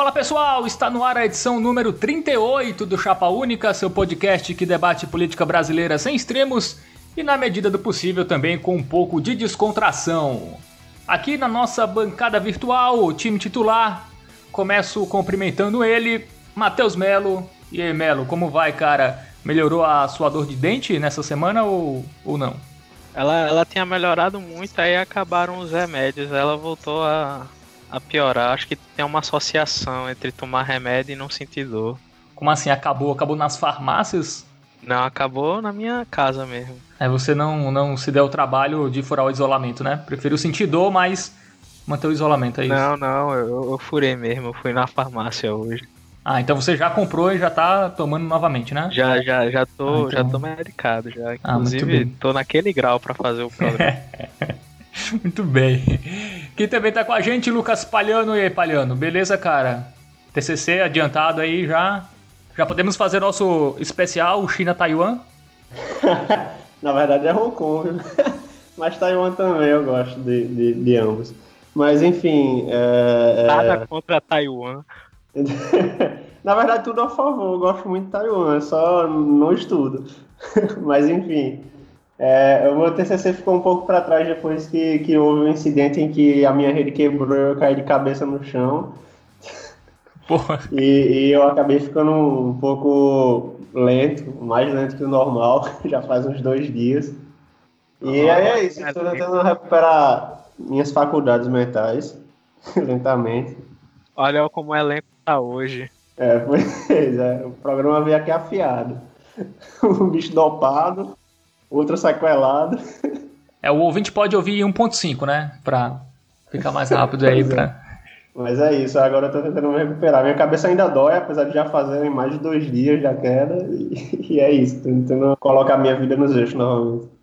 Fala pessoal, está no ar a edição número 38 do Chapa Única, seu podcast que debate política brasileira sem extremos e, na medida do possível, também com um pouco de descontração. Aqui na nossa bancada virtual, o time titular, começo cumprimentando ele, Matheus Melo. E aí, Melo, como vai, cara? Melhorou a sua dor de dente nessa semana ou, ou não? Ela, ela tinha melhorado muito, aí acabaram os remédios, ela voltou a, a piorar. Acho que tem uma associação entre tomar remédio e não sentir dor. Como assim? Acabou? Acabou nas farmácias? Não, acabou na minha casa mesmo. É, você não, não se deu o trabalho de furar o isolamento, né? Preferiu sentir dor, mas manter o isolamento, é isso? Não, não, eu, eu furei mesmo, eu fui na farmácia hoje. Ah, então você já comprou e já tá tomando novamente, né? Já, já, já tô, ah, então... já tô medicado já. Ah, Inclusive, ah, tô naquele grau para fazer o programa. muito bem. Quem também tá com a gente, Lucas Palhano. E aí, Palhano, beleza, cara? TCC adiantado aí já. Já podemos fazer nosso especial China-Taiwan? Na verdade é Hong Kong, mas Taiwan também eu gosto de, de, de ambos. Mas enfim. É, é Nada é... contra Taiwan. Na verdade, tudo a favor. Eu gosto muito de Taiwan, só não estudo. Mas enfim. É, o meu TCC ficou um pouco para trás depois que, que houve um incidente em que a minha rede quebrou e eu caí de cabeça no chão. Porra. E, e eu acabei ficando um pouco lento, mais lento que o normal, já faz uns dois dias. E aí é isso, estou tentando recuperar minhas faculdades mentais, lentamente. Olha como o elenco tá hoje. É, pois é, o programa veio aqui afiado. Um bicho dopado, outro sequelado. É, o ouvinte pode ouvir 1.5, né? Pra ficar mais rápido aí. Pra... É. Mas é isso, agora eu tô tentando me recuperar. Minha cabeça ainda dói, apesar de já fazer mais de dois dias da queda. E, e é isso, tô tentando colocar minha vida nos eixos novamente.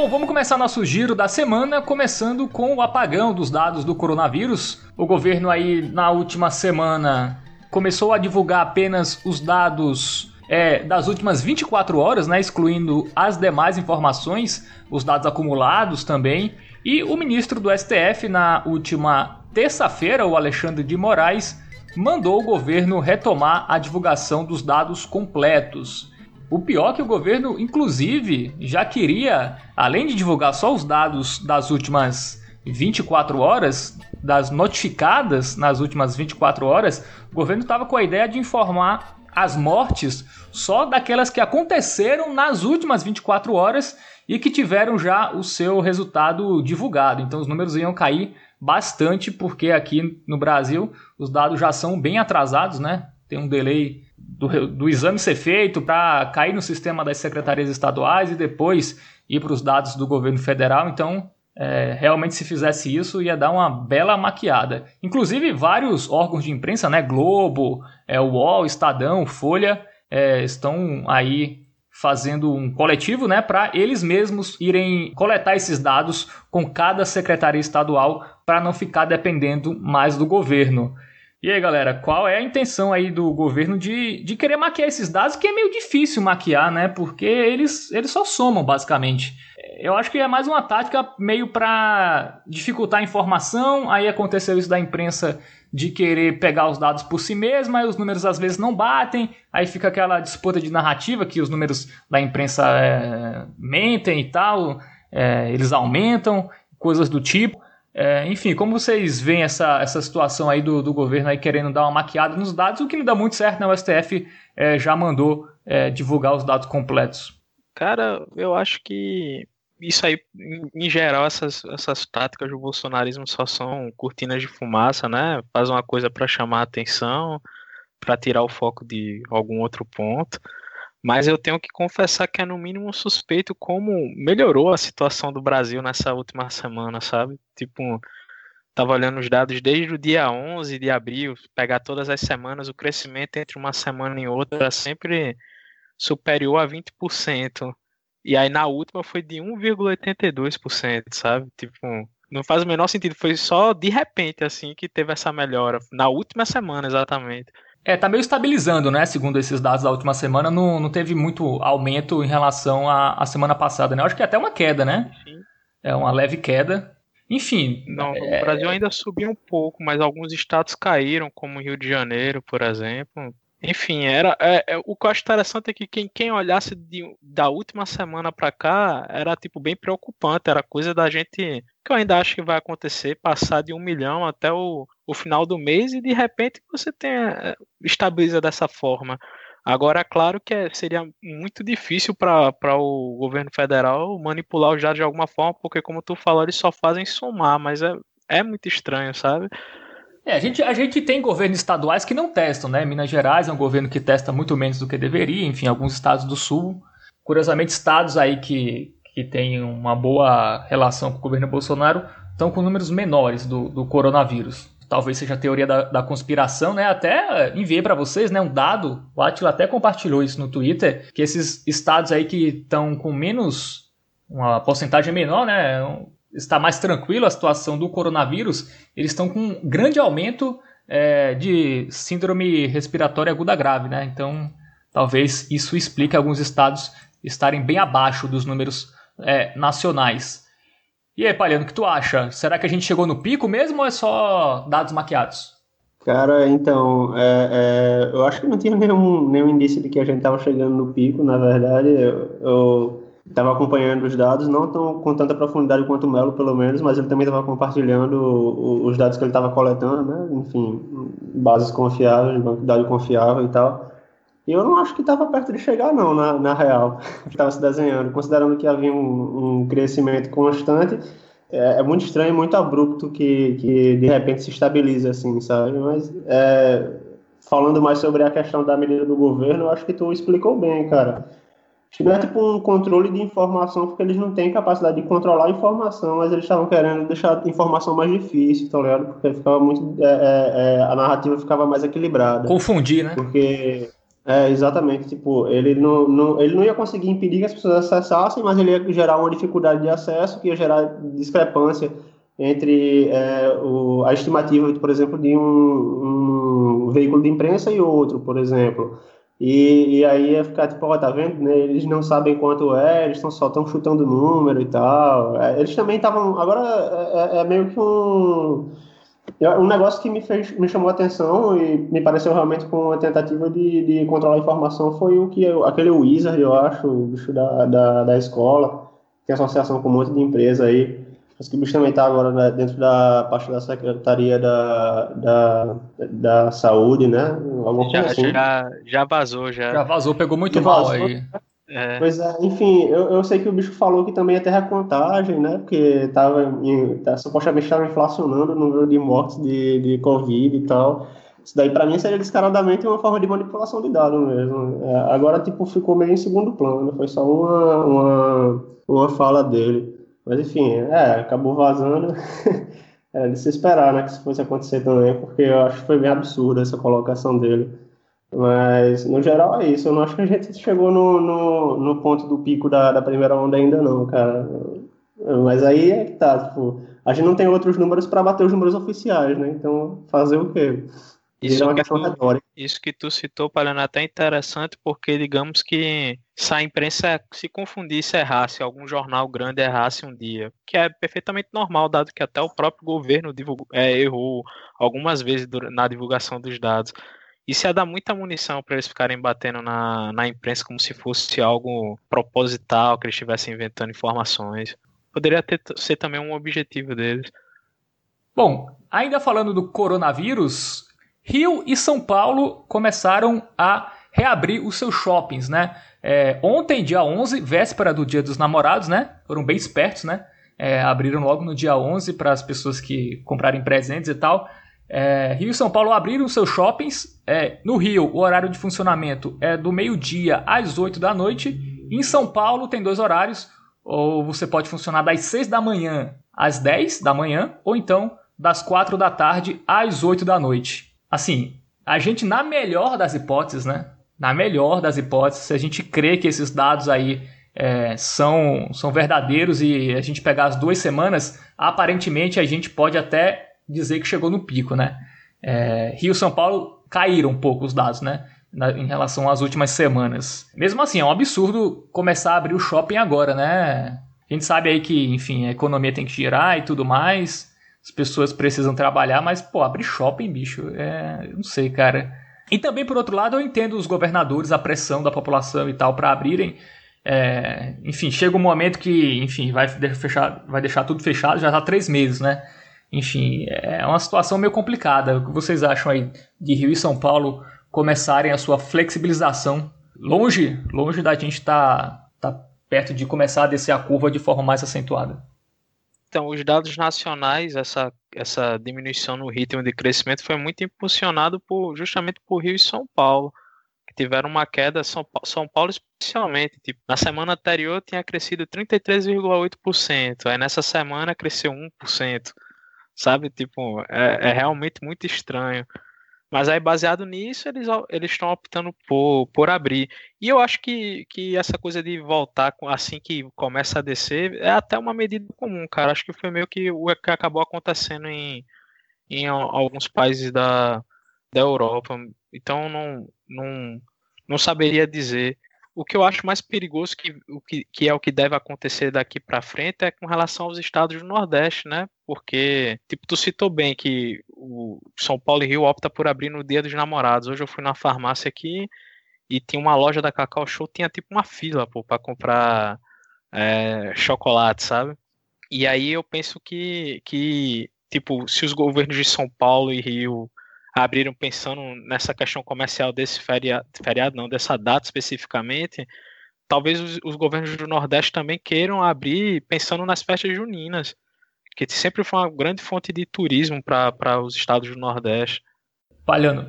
Bom, vamos começar nosso giro da semana, começando com o apagão dos dados do coronavírus. O governo aí na última semana começou a divulgar apenas os dados é, das últimas 24 horas, né, excluindo as demais informações, os dados acumulados também. E o ministro do STF na última terça-feira, o Alexandre de Moraes, mandou o governo retomar a divulgação dos dados completos. O pior é que o governo, inclusive, já queria, além de divulgar só os dados das últimas 24 horas, das notificadas nas últimas 24 horas, o governo estava com a ideia de informar as mortes só daquelas que aconteceram nas últimas 24 horas e que tiveram já o seu resultado divulgado. Então os números iam cair bastante, porque aqui no Brasil os dados já são bem atrasados, né? Tem um delay do, do exame ser feito para cair no sistema das secretarias estaduais e depois ir para os dados do governo federal. Então, é, realmente, se fizesse isso, ia dar uma bela maquiada. Inclusive, vários órgãos de imprensa, né, Globo, é, UOL, Estadão, Folha, é, estão aí fazendo um coletivo né, para eles mesmos irem coletar esses dados com cada secretaria estadual para não ficar dependendo mais do governo. E aí, galera, qual é a intenção aí do governo de, de querer maquiar esses dados, que é meio difícil maquiar, né? Porque eles, eles só somam, basicamente. Eu acho que é mais uma tática meio para dificultar a informação. Aí aconteceu isso da imprensa de querer pegar os dados por si mesma, os números às vezes não batem, aí fica aquela disputa de narrativa que os números da imprensa é, mentem e tal, é, eles aumentam, coisas do tipo. É, enfim, como vocês veem essa, essa situação aí do, do governo aí querendo dar uma maquiada nos dados, o que não dá muito certo, né? O STF é, já mandou é, divulgar os dados completos. Cara, eu acho que isso aí, em geral, essas, essas táticas do bolsonarismo só são cortinas de fumaça, né? Faz uma coisa para chamar a atenção, para tirar o foco de algum outro ponto. Mas eu tenho que confessar que é no mínimo suspeito como melhorou a situação do Brasil nessa última semana, sabe? Tipo, tava olhando os dados desde o dia 11 de abril, pegar todas as semanas, o crescimento entre uma semana e outra é sempre superior a 20%. E aí na última foi de 1,82%, sabe? Tipo, não faz o menor sentido, foi só de repente assim que teve essa melhora, na última semana exatamente. É, tá meio estabilizando, né? Segundo esses dados da última semana, não, não teve muito aumento em relação à, à semana passada, né? Eu acho que é até uma queda, né? Sim. É uma leve queda. Enfim. Não, é... o Brasil ainda subiu um pouco, mas alguns estados caíram, como Rio de Janeiro, por exemplo. Enfim, era é, é, o que eu acho interessante é que quem, quem olhasse de, da última semana para cá era tipo bem preocupante, era coisa da gente que eu ainda acho que vai acontecer, passar de um milhão até o, o final do mês e de repente você tem é, estabiliza dessa forma. Agora, claro que é, seria muito difícil para o governo federal manipular dados de alguma forma, porque como tu falou, eles só fazem somar, mas é, é muito estranho, sabe? É, a gente, a gente tem governos estaduais que não testam, né? Minas Gerais é um governo que testa muito menos do que deveria, enfim, alguns estados do sul. Curiosamente, estados aí que, que têm uma boa relação com o governo Bolsonaro estão com números menores do, do coronavírus. Talvez seja a teoria da, da conspiração, né? Até enviei para vocês né, um dado, o Atila até compartilhou isso no Twitter, que esses estados aí que estão com menos, uma porcentagem menor, né? está mais tranquilo a situação do coronavírus, eles estão com um grande aumento é, de síndrome respiratória aguda grave, né? Então, talvez isso explique alguns estados estarem bem abaixo dos números é, nacionais. E aí, Palhano, o que tu acha? Será que a gente chegou no pico mesmo ou é só dados maquiados? Cara, então, é, é, eu acho que não tinha nenhum, nenhum indício de que a gente estava chegando no pico, na verdade. Eu, estava acompanhando os dados, não tão, com tanta profundidade quanto o Melo, pelo menos, mas ele também estava compartilhando os dados que ele estava coletando, né? Enfim, bases confiáveis, banco de dados confiável e tal. E eu não acho que estava perto de chegar, não, na, na real, que estava se desenhando, considerando que havia um, um crescimento constante. É, é, muito estranho, muito abrupto que, que de repente se estabiliza assim, sabe? Mas é, falando mais sobre a questão da medida do governo, eu acho que tu explicou bem, cara Acho que não é tipo um controle de informação, porque eles não têm capacidade de controlar a informação, mas eles estavam querendo deixar a informação mais difícil, tá ligado? Porque ficava muito. É, é, é, a narrativa ficava mais equilibrada. Confundir, né? Porque. É, exatamente. Tipo, ele não, não, ele não ia conseguir impedir que as pessoas acessassem, mas ele ia gerar uma dificuldade de acesso, que ia gerar discrepância entre é, o, a estimativa, por exemplo, de um, um veículo de imprensa e outro, por exemplo. E, e aí ia ficar tipo, ó, tá vendo? Né? Eles não sabem quanto é, eles tão, só estão chutando número e tal. É, eles também estavam. Agora é, é, é, meio que um. Um negócio que me, fez, me chamou a atenção e me pareceu realmente com uma tentativa de, de controlar a informação foi o que eu, aquele Wizard, eu acho, o bicho da, da, da escola, tem associação com um monte de empresa aí Acho que o bicho também está agora né, dentro da parte da Secretaria da, da, da Saúde, né? Alguma já, assim. já, já vazou, já. Já vazou, pegou muito mal vazou, aí. É. Pois é, enfim, eu, eu sei que o bicho falou que também ia ter recontagem, né? Porque tava tá, supostamente estava inflacionando o número de mortes de, de Covid e tal. Isso daí, para mim, seria descaradamente uma forma de manipulação de dados mesmo. É, agora, tipo, ficou meio em segundo plano. Foi só uma, uma, uma fala dele. Mas enfim, é, acabou vazando. Era de se esperar, né, que isso fosse acontecer também, porque eu acho que foi bem absurda essa colocação dele. Mas, no geral, é isso. Eu não acho que a gente chegou no, no, no ponto do pico da, da primeira onda ainda, não, cara. Mas aí é que tá, tipo, a gente não tem outros números para bater os números oficiais, né? Então, fazer o quê? Isso, que tu, isso que tu citou, Palhano, é até interessante, porque digamos que se a imprensa se confundisse, errasse, algum jornal grande errasse um dia, que é perfeitamente normal, dado que até o próprio governo divulgou, é, errou algumas vezes na divulgação dos dados. Isso ia dar muita munição para eles ficarem batendo na, na imprensa como se fosse algo proposital, que eles estivessem inventando informações. Poderia ter, ser também um objetivo deles. Bom, ainda falando do coronavírus, Rio e São Paulo começaram a reabrir os seus shoppings, né? É, ontem, dia 11, véspera do Dia dos Namorados, né? Foram bem espertos, né? É, abriram logo no dia 11 para as pessoas que comprarem presentes e tal. É, Rio e São Paulo abriram seus shoppings. É, no Rio, o horário de funcionamento é do meio-dia às 8 da noite. Em São Paulo, tem dois horários. Ou você pode funcionar das 6 da manhã às 10 da manhã, ou então das 4 da tarde às 8 da noite assim, a gente, na melhor das hipóteses, né? Na melhor das hipóteses, se a gente crê que esses dados aí é, são, são verdadeiros e a gente pegar as duas semanas, aparentemente a gente pode até dizer que chegou no pico, né? É, Rio São Paulo caíram um pouco os dados, né? Na, em relação às últimas semanas. Mesmo assim, é um absurdo começar a abrir o shopping agora, né? A gente sabe aí que, enfim, a economia tem que girar e tudo mais, as pessoas precisam trabalhar, mas, pô, abrir shopping, bicho, é. Não sei, cara. E também, por outro lado, eu entendo os governadores, a pressão da população e tal para abrirem. É, enfim, chega um momento que, enfim, vai, fechar, vai deixar tudo fechado, já está três meses, né? Enfim, é uma situação meio complicada. O que vocês acham aí de Rio e São Paulo começarem a sua flexibilização? Longe, longe da gente estar tá, tá perto de começar a descer a curva de forma mais acentuada. Então, os dados nacionais, essa, essa diminuição no ritmo de crescimento foi muito impulsionado por, justamente por Rio e São Paulo, que tiveram uma queda, São, São Paulo especialmente, tipo, na semana anterior tinha crescido 33,8%, aí nessa semana cresceu 1%, sabe? Tipo, é, é realmente muito estranho. Mas aí, baseado nisso, eles estão optando por, por abrir. E eu acho que, que essa coisa de voltar assim que começa a descer é até uma medida comum, cara. Acho que foi meio que o que acabou acontecendo em, em alguns países da, da Europa. Então, não, não, não saberia dizer. O que eu acho mais perigoso, que, o que, que é o que deve acontecer daqui para frente, é com relação aos estados do Nordeste, né? Porque, tipo, tu citou bem que o São Paulo e Rio opta por abrir no Dia dos Namorados. Hoje eu fui na farmácia aqui e tinha uma loja da Cacau Show, tinha tipo uma fila, pô, pra comprar é, chocolate, sabe? E aí eu penso que, que, tipo, se os governos de São Paulo e Rio abriram pensando nessa questão comercial desse feriado, feriado não, dessa data especificamente, talvez os, os, governos do Nordeste também queiram abrir pensando nas festas juninas, que sempre foi uma grande fonte de turismo para os estados do Nordeste. Palhando.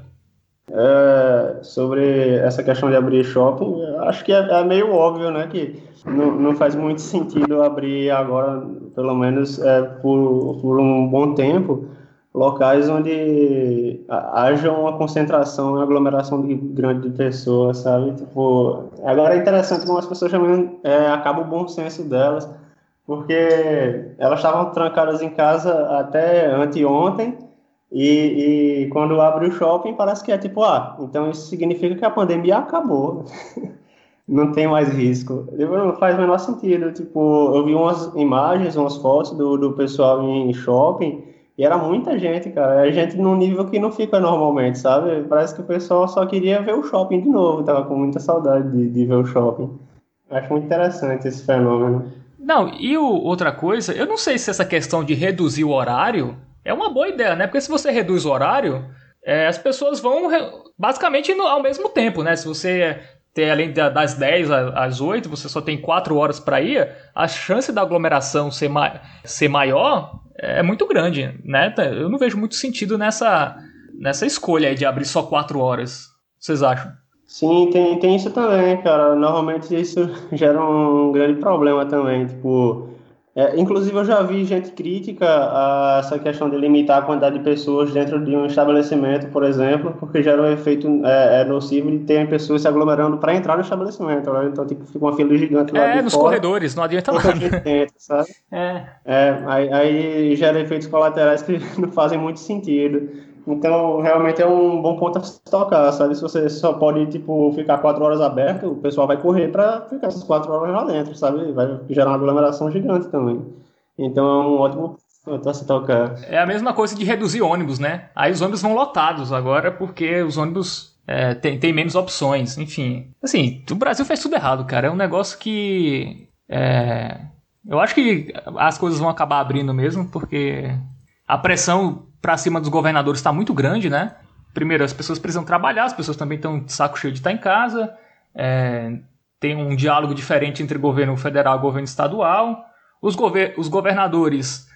É, sobre essa questão de abrir shopping, acho que é, é meio óbvio, né, que não, não, faz muito sentido abrir agora, pelo menos é, por, por um bom tempo, locais onde haja uma concentração, uma aglomeração de grande de pessoas, sabe? Tipo, agora é interessante como as pessoas também é, acaba o bom senso delas, porque elas estavam trancadas em casa até anteontem e, e quando abre o shopping parece que é tipo, ah, então isso significa que a pandemia acabou. não tem mais risco. Não faz o menor sentido. Tipo, eu vi umas imagens, umas fotos do, do pessoal em shopping e era muita gente, cara. É gente num nível que não fica normalmente, sabe? Parece que o pessoal só queria ver o shopping de novo. Tava com muita saudade de, de ver o shopping. Acho muito interessante esse fenômeno. Não, e o, outra coisa, eu não sei se essa questão de reduzir o horário é uma boa ideia, né? Porque se você reduz o horário, é, as pessoas vão basicamente no, ao mesmo tempo, né? Se você ter além das 10 às 8, você só tem 4 horas para ir, a chance da aglomeração ser, ma ser maior é muito grande, né? Eu não vejo muito sentido nessa, nessa escolha de abrir só quatro horas. Vocês acham? Sim, tem, tem isso também, cara. Normalmente isso gera um grande problema também. Tipo, é, inclusive, eu já vi gente crítica a essa questão de limitar a quantidade de pessoas dentro de um estabelecimento, por exemplo, porque gera um efeito é, é nocivo de ter pessoas se aglomerando para entrar no estabelecimento. Né? Então, tipo, fica uma fila gigante lá É, nos fora, corredores, não adianta nada. Entra, sabe? É. é aí, aí gera efeitos colaterais que não fazem muito sentido. Então, realmente é um bom ponto a se tocar, sabe? Se você só pode, tipo, ficar quatro horas aberto, o pessoal vai correr para ficar essas quatro horas lá dentro, sabe? Vai gerar uma aglomeração gigante também. Então, é um ótimo ponto a se tocar. É a mesma coisa de reduzir ônibus, né? Aí os ônibus vão lotados agora porque os ônibus é, tem, tem menos opções, enfim. Assim, o Brasil fez tudo errado, cara. É um negócio que... É, eu acho que as coisas vão acabar abrindo mesmo, porque a pressão para cima dos governadores está muito grande, né? Primeiro, as pessoas precisam trabalhar, as pessoas também estão de saco cheio de estar em casa. É, tem um diálogo diferente entre governo federal e governo estadual. Os, gover os governadores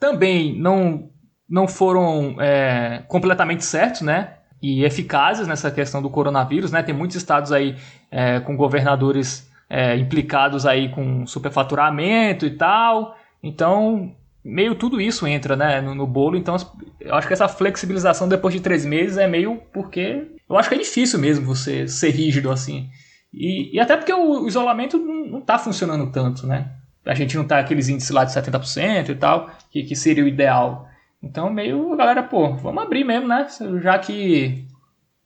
também não, não foram é, completamente certos, né? E eficazes nessa questão do coronavírus, né? Tem muitos estados aí é, com governadores é, implicados aí com superfaturamento e tal. Então, meio tudo isso entra né, no, no, bolo, então eu acho que essa flexibilização depois de três meses é meio porque eu acho que é difícil mesmo você ser rígido assim. E, e até porque o, isolamento não está funcionando tanto, né? A gente não tá aqueles índices lá de 70% e tal, que, que seria o ideal. Então meio galera, pô, vamos abrir mesmo, né? Já que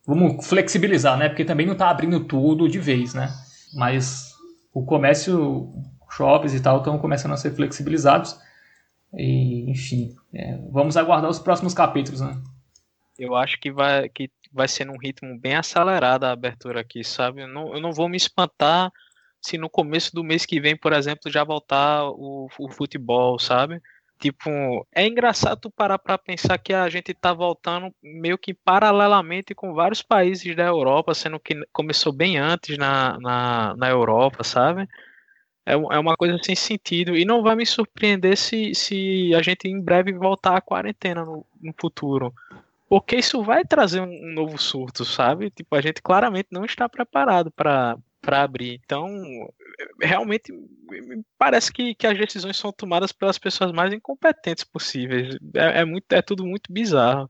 vamos flexibilizar, né? Porque também não está abrindo tudo de vez, né? Mas o comércio, shoppings e tal, estão começando a ser flexibilizados. E, enfim, é, vamos aguardar os próximos capítulos, né? Eu acho que vai, que vai ser num ritmo bem acelerado a abertura aqui, sabe? Eu não, eu não vou me espantar se no começo do mês que vem, por exemplo, já voltar o, o futebol, sabe? Tipo, é engraçado tu parar pra pensar que a gente tá voltando meio que paralelamente com vários países da Europa, sendo que começou bem antes na, na, na Europa, sabe? É, é uma coisa sem sentido. E não vai me surpreender se, se a gente em breve voltar à quarentena no, no futuro. Porque isso vai trazer um, um novo surto, sabe? Tipo, a gente claramente não está preparado para abrir. Então, realmente me parece que, que as decisões são tomadas pelas pessoas mais incompetentes possíveis. É, é, muito, é tudo muito bizarro.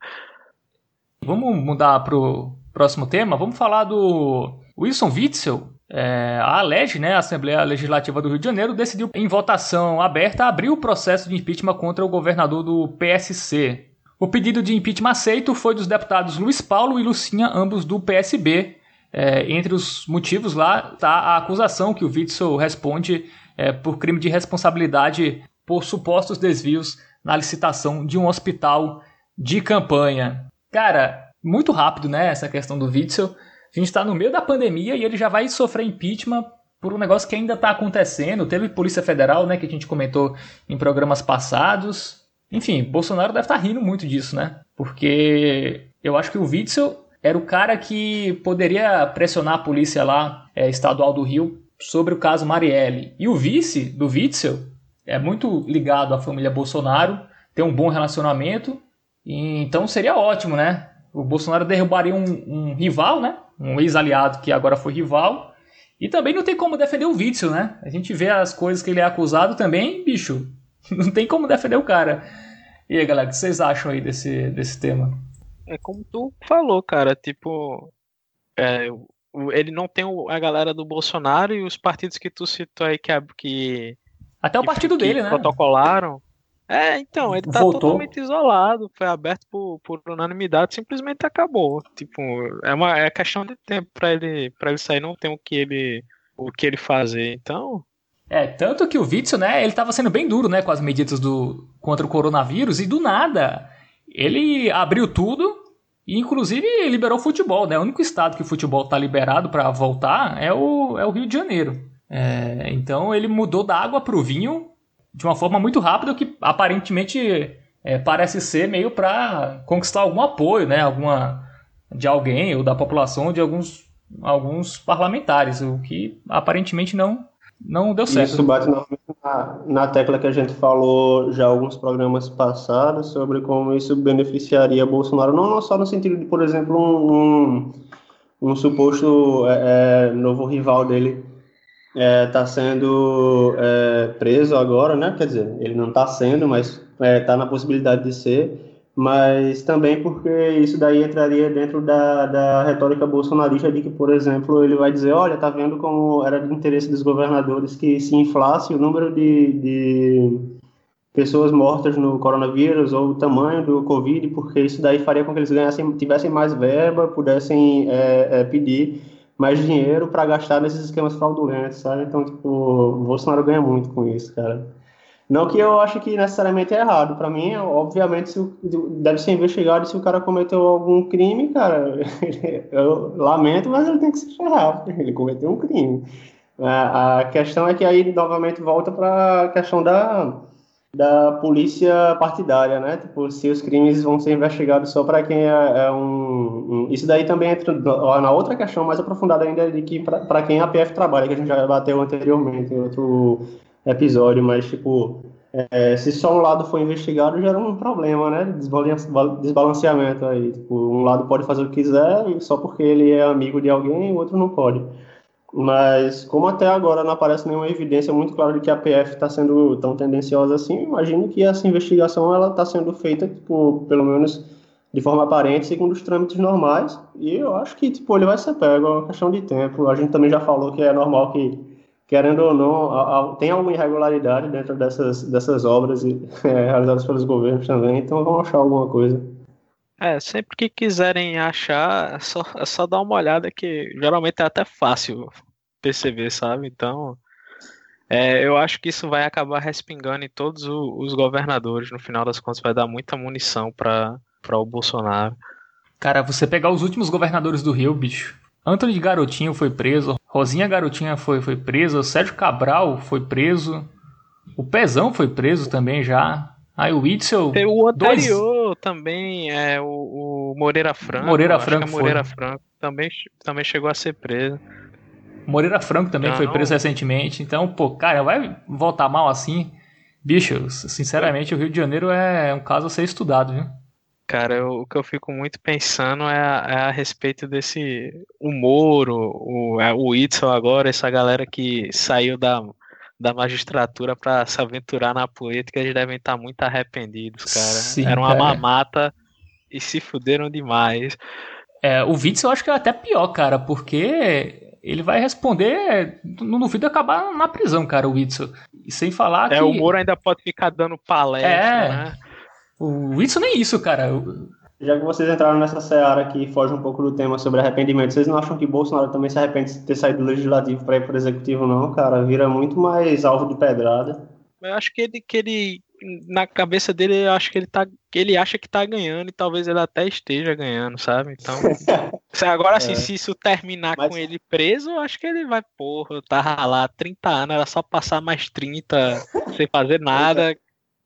Vamos mudar para o próximo tema? Vamos falar do Wilson Witzel. É, a ALEG, né, a Assembleia Legislativa do Rio de Janeiro, decidiu em votação aberta abrir o processo de impeachment contra o governador do PSC. O pedido de impeachment aceito foi dos deputados Luiz Paulo e Lucinha, ambos do PSB, é, entre os motivos lá está a acusação que o Witzel responde é, por crime de responsabilidade por supostos desvios na licitação de um hospital de campanha. Cara, muito rápido, né, essa questão do Witzel. A gente está no meio da pandemia e ele já vai sofrer impeachment por um negócio que ainda está acontecendo. Teve Polícia Federal, né, que a gente comentou em programas passados. Enfim, Bolsonaro deve estar tá rindo muito disso, né? Porque eu acho que o Witzel era o cara que poderia pressionar a polícia lá, é, estadual do Rio, sobre o caso Marielle. E o vice do Witzel é muito ligado à família Bolsonaro, tem um bom relacionamento, então seria ótimo, né? O Bolsonaro derrubaria um, um rival, né? Um ex-aliado que agora foi rival. E também não tem como defender o Witzel, né? A gente vê as coisas que ele é acusado também, bicho. Não tem como defender o cara. E aí, galera, o que vocês acham aí desse, desse tema? é como tu falou, cara, tipo, é, ele não tem a galera do Bolsonaro e os partidos que tu citou aí que, que até o que, partido que dele, né? Protocolaram. É, então, ele tá Voltou. totalmente isolado, foi aberto por, por unanimidade, simplesmente acabou. Tipo, é uma é questão de tempo para ele para ele sair, não tem o que ele o que ele fazer. Então, é, tanto que o Witzel, né, ele tava sendo bem duro, né, com as medidas do contra o coronavírus e do nada ele abriu tudo e inclusive liberou o futebol, né? O único estado que o futebol está liberado para voltar é o, é o Rio de Janeiro. É, então ele mudou da água para o vinho de uma forma muito rápida que aparentemente é, parece ser meio para conquistar algum apoio, né? Alguma de alguém ou da população ou de alguns alguns parlamentares, o que aparentemente não não deu certo. Isso bate na, na, tecla que a gente falou já alguns programas passados sobre como isso beneficiaria Bolsonaro, não, não só no sentido de, por exemplo, um, um, um suposto é, é novo rival dele está é, tá sendo é, preso agora, né? Quer dizer, ele não está sendo, mas está na possibilidade de ser mas também porque isso daí entraria dentro da, da retórica bolsonarista de que, por exemplo, ele vai dizer, olha, tá vendo como era de interesse dos governadores que se inflasse o número de, de pessoas mortas no coronavírus ou o tamanho do Covid, porque isso daí faria com que eles ganhassem, tivessem mais verba, pudessem é, é, pedir mais dinheiro para gastar nesses esquemas fraudulentos, sabe? Então, tipo, o Bolsonaro ganha muito com isso, cara. Não que eu acho que necessariamente é errado. Para mim, obviamente, se deve ser investigado se o cara cometeu algum crime, cara. eu lamento, mas ele tem que se ferrar. Ele cometeu um crime. A, a questão é que aí, novamente, volta para a questão da, da polícia partidária, né? Tipo, se os crimes vão ser investigados só para quem é, é um, um, Isso daí também entra na outra questão mais aprofundada ainda de que para quem a PF trabalha, que a gente já bateu anteriormente em outro episódio, mas, tipo, é, se só um lado for investigado, gera um problema, né? Desbalanceamento aí. Tipo, um lado pode fazer o que quiser, só porque ele é amigo de alguém, o outro não pode. Mas, como até agora não aparece nenhuma evidência muito clara de que a PF está sendo tão tendenciosa assim, imagino que essa investigação ela está sendo feita, tipo, pelo menos de forma aparente, segundo os trâmites normais. E eu acho que, tipo, ele vai ser pego, é uma questão de tempo. A gente também já falou que é normal que querendo ou não, tem alguma irregularidade dentro dessas, dessas obras é, realizadas pelos governos também, então vamos achar alguma coisa. É, sempre que quiserem achar, é só, é só dar uma olhada que geralmente é até fácil perceber, sabe? Então, é, eu acho que isso vai acabar respingando em todos os governadores. No final das contas, vai dar muita munição para o Bolsonaro. Cara, você pegar os últimos governadores do Rio, bicho. Antônio de Garotinho foi preso, Rosinha Garotinha foi, foi preso, Sérgio Cabral foi preso, o Pezão foi preso também já. Aí o Witzel. O anterior dois... também, é o, o Moreira Franco. Moreira Franco. Moreira Franco também, também chegou a ser preso. Moreira Franco também não, foi preso recentemente. Então, pô, cara, vai voltar mal assim? Bicho, sinceramente, o Rio de Janeiro é um caso a ser estudado, viu? Cara, eu, o que eu fico muito pensando é a, é a respeito desse o Moro, o, é, o Itzel agora, essa galera que saiu da, da magistratura para se aventurar na política, eles devem estar muito arrependidos, cara. Sim, Era uma cara. mamata e se fuderam demais. É, o Witzel eu acho que é até pior, cara, porque ele vai responder, não duvido acabar na prisão, cara, o Witzel. E sem falar é, que... o Moro ainda pode ficar dando palestra, é, né? O Witzel nem isso, cara. Já que vocês entraram nessa seara que foge um pouco do tema sobre arrependimento, vocês não acham que Bolsonaro também se arrepende de ter saído do legislativo para ir para o executivo, não, cara? Vira muito mais alvo de pedrada. Eu acho que ele, que ele na cabeça dele, eu acho que ele tá. Ele acha que tá ganhando e talvez ele até esteja ganhando, sabe? Então. agora, assim, é. se isso terminar Mas... com ele preso, eu acho que ele vai, porra, eu tava lá 30 anos, era só passar mais 30 sem fazer nada.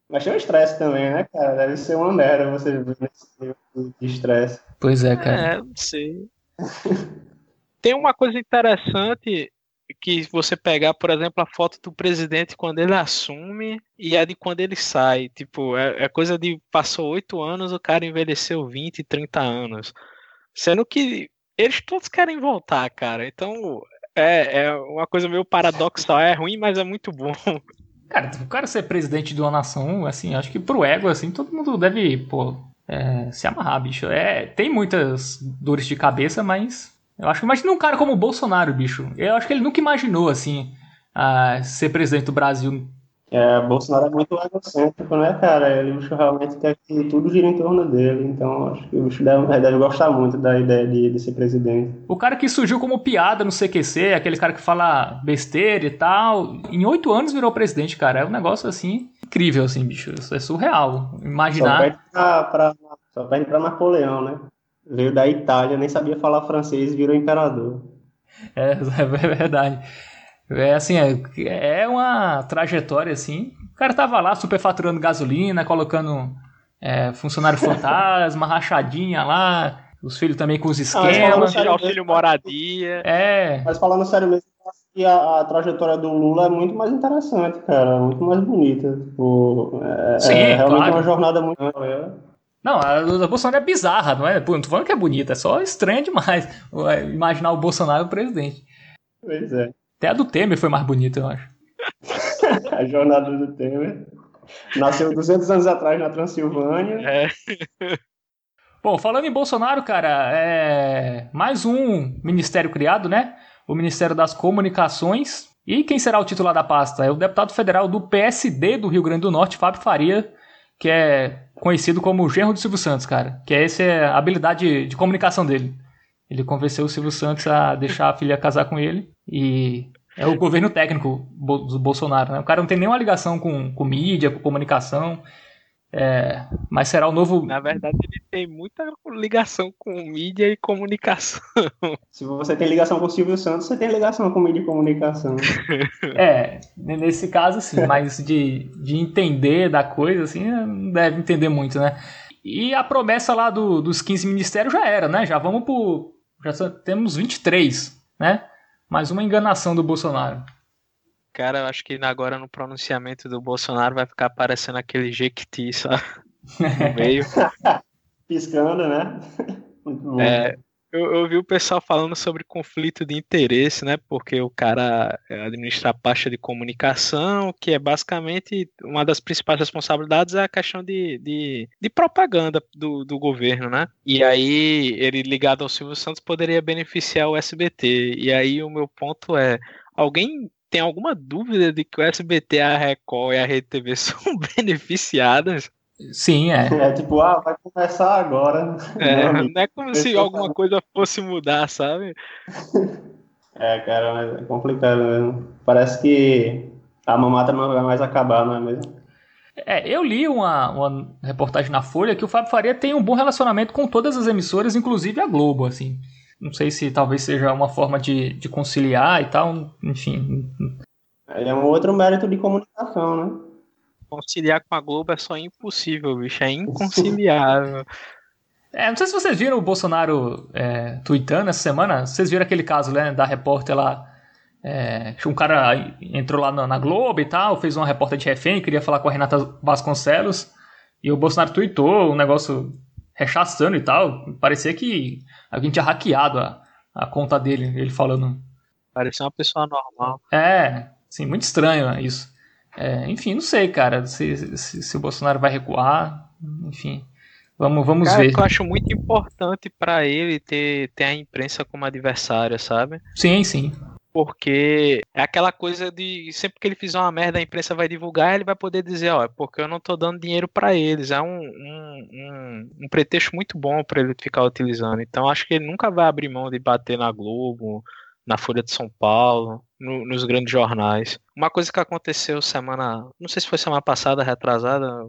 Mas tem um estresse também, né, cara? Deve ser uma merda você viver nesse de estresse. Pois é, cara. É, não sei. tem uma coisa interessante que você pegar, por exemplo, a foto do presidente quando ele assume e a de quando ele sai. Tipo, é, é coisa de passou oito anos, o cara envelheceu 20, 30 anos. Sendo que eles todos querem voltar, cara. Então é, é uma coisa meio paradoxal. É ruim, mas é muito bom. Cara, o cara ser presidente de uma nação, assim, acho que pro ego, assim, todo mundo deve, pô, é, se amarrar, bicho. É, tem muitas dores de cabeça, mas eu acho que imagina um cara como o Bolsonaro, bicho. Eu acho que ele nunca imaginou, assim, ser presidente do Brasil. É, Bolsonaro é muito egocêntrico, né, cara? Ele bicho, realmente quer que tudo gira em torno dele. Então, acho que o bicho deve, deve gostar muito da ideia de, de ser presidente. O cara que surgiu como piada no CQC, aquele cara que fala besteira e tal, em oito anos virou presidente, cara. É um negócio, assim, incrível, assim, bicho. Isso é surreal. Imaginar. Só perde pra, pra, só perde pra Napoleão, né? Veio da Itália, nem sabia falar francês, virou imperador. É, é verdade. É assim, é, é uma trajetória assim. O cara tava lá superfaturando gasolina, colocando é, funcionário fantasma, rachadinha lá, os filhos também com os esquemas. Ah, auxílio moradia. É. Mas falando sério mesmo, que a, a, trajetória do Lula é muito mais interessante, cara, muito mais bonita. Tipo, é, Sim, é realmente claro. uma jornada muito. Não, a do Bolsonaro é bizarra, não é? Pô, não tô falando que é bonita, é só estranho demais imaginar o Bolsonaro presidente. Pois é. Até a do Temer foi mais bonita, eu acho. a jornada do Temer. Nasceu 200 anos atrás na Transilvânia. É. Bom, falando em Bolsonaro, cara, é mais um ministério criado, né? O Ministério das Comunicações. E quem será o titular da pasta? É o deputado federal do PSD do Rio Grande do Norte, Fábio Faria, que é conhecido como o genro do Silvio Santos, cara. Que é essa é a habilidade de comunicação dele. Ele convenceu o Silvio Santos a deixar a filha casar com ele e é o governo técnico do Bolsonaro, né? O cara não tem nenhuma ligação com, com mídia, com comunicação. É, mas será o novo. Na verdade, ele tem muita ligação com mídia e comunicação. Se você tem ligação com o Silvio Santos, você tem ligação com mídia e comunicação. é, nesse caso, sim, mas de, de entender da coisa, assim, não deve entender muito, né? E a promessa lá do, dos 15 ministérios já era, né? Já vamos por. Já temos 23, né? Mais uma enganação do Bolsonaro. Cara, eu acho que agora no pronunciamento do Bolsonaro vai ficar parecendo aquele Jequiti, sabe? No meio. Piscando, né? Muito bom. É, eu, eu vi o pessoal falando sobre conflito de interesse, né? Porque o cara administra a pasta de comunicação, que é basicamente uma das principais responsabilidades é a questão de, de, de propaganda do, do governo, né? E aí ele ligado ao Silvio Santos poderia beneficiar o SBT. E aí o meu ponto é alguém tem alguma dúvida de que o SBT, a Record e a Rede TV são beneficiadas? Sim, é. É tipo, ah, vai começar agora. É, não é como se alguma coisa fosse mudar, sabe? É, cara, é complicado mesmo. Parece que a mamata não vai mais acabar, não é mesmo? É, eu li uma, uma reportagem na Folha que o Fábio Faria tem um bom relacionamento com todas as emissoras, inclusive a Globo, assim. Não sei se talvez seja uma forma de, de conciliar e tal, enfim. É um outro mérito de comunicação, né? Conciliar com a Globo é só impossível, bicho. É inconciliável. É, não sei se vocês viram o Bolsonaro é, tweetando essa semana. Vocês viram aquele caso né, da repórter lá. É, um cara entrou lá na, na, Globo e tal, fez uma repórter de refém, queria falar com a Renata Vasconcelos. E o Bolsonaro tweetou um negócio rechaçando e tal. Parecia que alguém tinha hackeado a, a conta dele, ele falando. Parecia uma pessoa normal. É, sim, muito estranho isso. É, enfim, não sei, cara, se, se, se, o Bolsonaro vai recuar, enfim. Vamos, vamos cara, ver. Eu acho muito importante para ele ter, ter a imprensa como adversária, sabe? Sim, sim. Porque é aquela coisa de sempre que ele fizer uma merda, a imprensa vai divulgar, ele vai poder dizer, ó, é porque eu não tô dando dinheiro para eles. É um, um, um, um pretexto muito bom para ele ficar utilizando. Então acho que ele nunca vai abrir mão de bater na Globo, na Folha de São Paulo, no, nos grandes jornais. Uma coisa que aconteceu semana, não sei se foi semana passada, retrasada,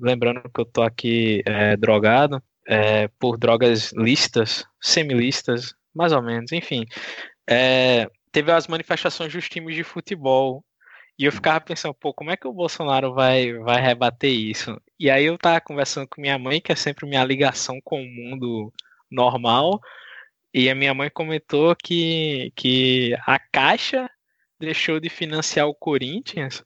lembrando que eu tô aqui é, drogado, é, por drogas listas, semilistas, mais ou menos, enfim. É, teve as manifestações dos times de futebol. E eu ficava pensando, pô, como é que o Bolsonaro vai, vai rebater isso? E aí eu tava conversando com minha mãe, que é sempre minha ligação com o mundo normal, e a minha mãe comentou que, que a Caixa deixou de financiar o Corinthians.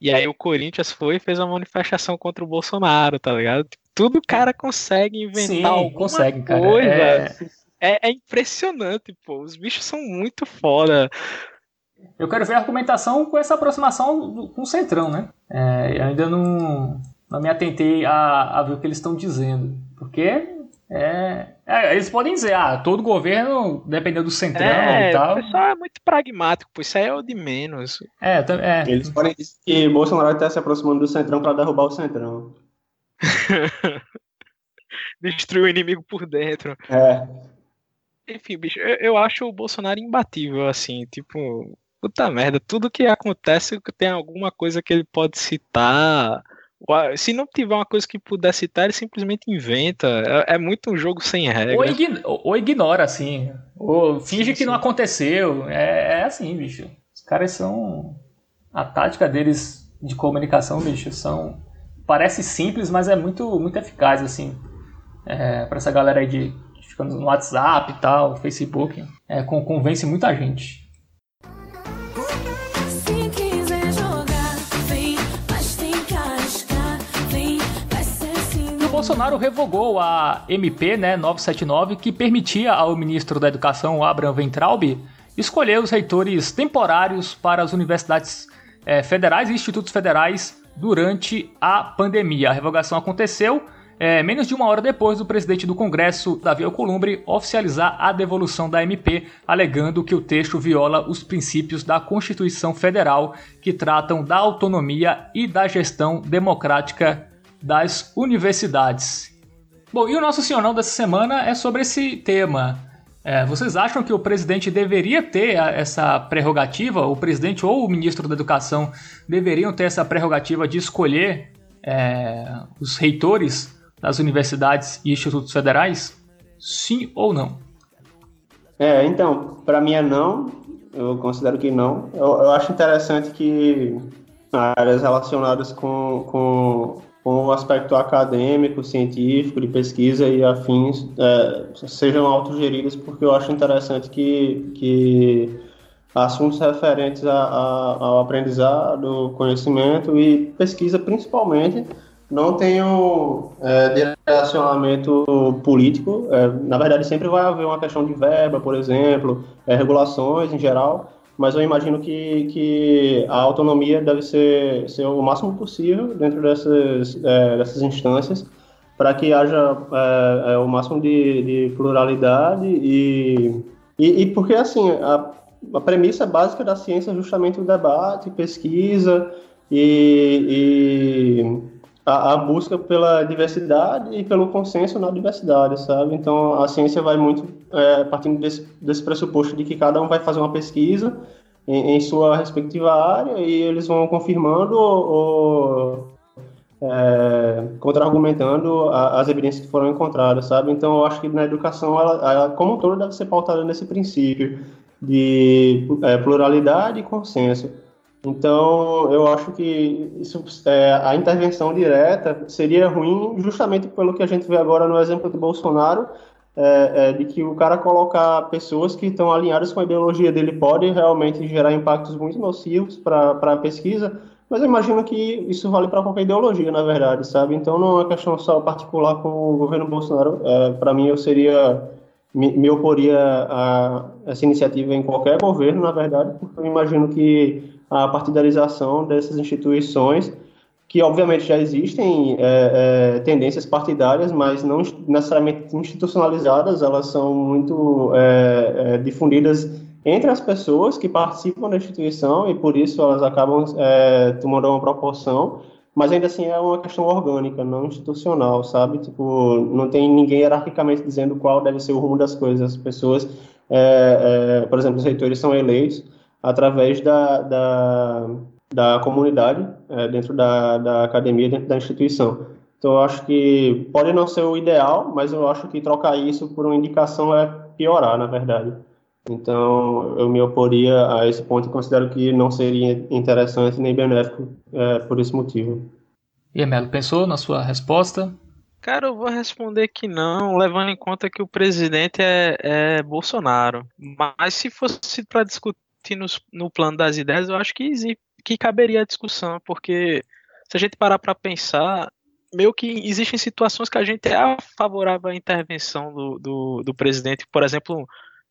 E aí o Corinthians foi e fez uma manifestação contra o Bolsonaro, tá ligado? Tudo o cara consegue inventar Sim, alguma consegue, cara. coisa. É... É, é... impressionante, pô. Os bichos são muito foda. Eu quero ver a argumentação com essa aproximação com o Centrão, né? É, eu ainda não, não me atentei a, a ver o que eles estão dizendo. Porque é, é, eles podem dizer, ah, todo governo, dependendo do centrão é, e tal. O pessoal é muito pragmático, pô, isso aí é o de menos. É, é. Eles podem dizer que Bolsonaro está se aproximando do centrão para derrubar o centrão. Destruir o inimigo por dentro. É. Enfim, bicho, eu, eu acho o Bolsonaro imbatível, assim, tipo, puta merda, tudo que acontece tem alguma coisa que ele pode citar se não tiver uma coisa que puder citar, ele simplesmente inventa. É, é muito um jogo sem regra. Ou, ou ignora, assim. Ou finge sim, que sim. não aconteceu. É, é, assim, bicho. Os caras são. A tática deles de comunicação, bicho, são. Parece simples, mas é muito, muito eficaz, assim. É, para essa galera aí de. Ficando no WhatsApp e tal, Facebook. É, convence muita gente. Bolsonaro revogou a MP né, 979, que permitia ao ministro da Educação, Abraham Weintraub, escolher os reitores temporários para as universidades é, federais e institutos federais durante a pandemia. A revogação aconteceu é, menos de uma hora depois do presidente do Congresso, Davi Alcolumbre, oficializar a devolução da MP, alegando que o texto viola os princípios da Constituição Federal que tratam da autonomia e da gestão democrática das universidades. Bom, e o nosso senhorão dessa semana é sobre esse tema. É, vocês acham que o presidente deveria ter essa prerrogativa, o presidente ou o ministro da Educação deveriam ter essa prerrogativa de escolher é, os reitores das universidades e institutos federais? Sim ou não? É, então, para mim é não. Eu considero que não. Eu, eu acho interessante que áreas relacionadas com, com com o aspecto acadêmico, científico, de pesquisa e afins é, sejam autogeridas, porque eu acho interessante que, que assuntos referentes a, a, ao aprendizado, conhecimento e pesquisa, principalmente, não tenham é, direcionamento político. É, na verdade, sempre vai haver uma questão de verba, por exemplo, é, regulações em geral, mas eu imagino que, que a autonomia deve ser, ser o máximo possível dentro dessas, é, dessas instâncias para que haja é, é, o máximo de, de pluralidade e, e, e, porque assim a, a premissa básica da ciência é justamente o debate, pesquisa e, a, a, busca pela diversidade e pelo consenso na diversidade, sabe? Então, a ciência vai muito é, partindo desse, desse pressuposto de que cada um vai fazer uma pesquisa em, em sua respectiva área e eles vão confirmando ou, ou é, contra-argumentando as evidências que foram encontradas, sabe? Então, eu acho que na educação, ela, ela como um todo, deve ser pautada nesse princípio de é, pluralidade e consenso. Então, eu acho que isso, é, a intervenção direta seria ruim justamente pelo que a gente vê agora no exemplo do Bolsonaro, é, é, de que o cara colocar pessoas que estão alinhadas com a ideologia dele pode realmente gerar impactos muito nocivos para a pesquisa, mas eu imagino que isso vale para qualquer ideologia, na verdade, sabe? Então, não é uma questão só particular com o governo Bolsonaro. É, para mim, eu seria me, me oporia a essa iniciativa em qualquer governo, na verdade, porque eu imagino que a partidarização dessas instituições, que obviamente já existem é, é, tendências partidárias, mas não necessariamente institucionalizadas, elas são muito é, é, difundidas entre as pessoas que participam da instituição e por isso elas acabam é, tomando uma proporção, mas ainda assim é uma questão orgânica, não institucional, sabe? Tipo, não tem ninguém hierarquicamente dizendo qual deve ser o rumo das coisas. As pessoas, é, por exemplo, os reitores são eleitos através da, da, da comunidade, é, dentro da, da academia, dentro da instituição. Então, eu acho que pode não ser o ideal, mas eu acho que trocar isso por uma indicação é piorar, na verdade. Então, eu me oporia a esse ponto e considero que não seria interessante nem benéfico é, por esse motivo. E Melo, pensou na sua resposta? Cara, eu vou responder que não, levando em conta que o presidente é, é Bolsonaro. Mas se fosse para discutir no, no plano das ideias, eu acho que, que caberia a discussão, porque se a gente parar para pensar, meio que existem situações que a gente é favorável à intervenção do, do, do, presidente, por exemplo,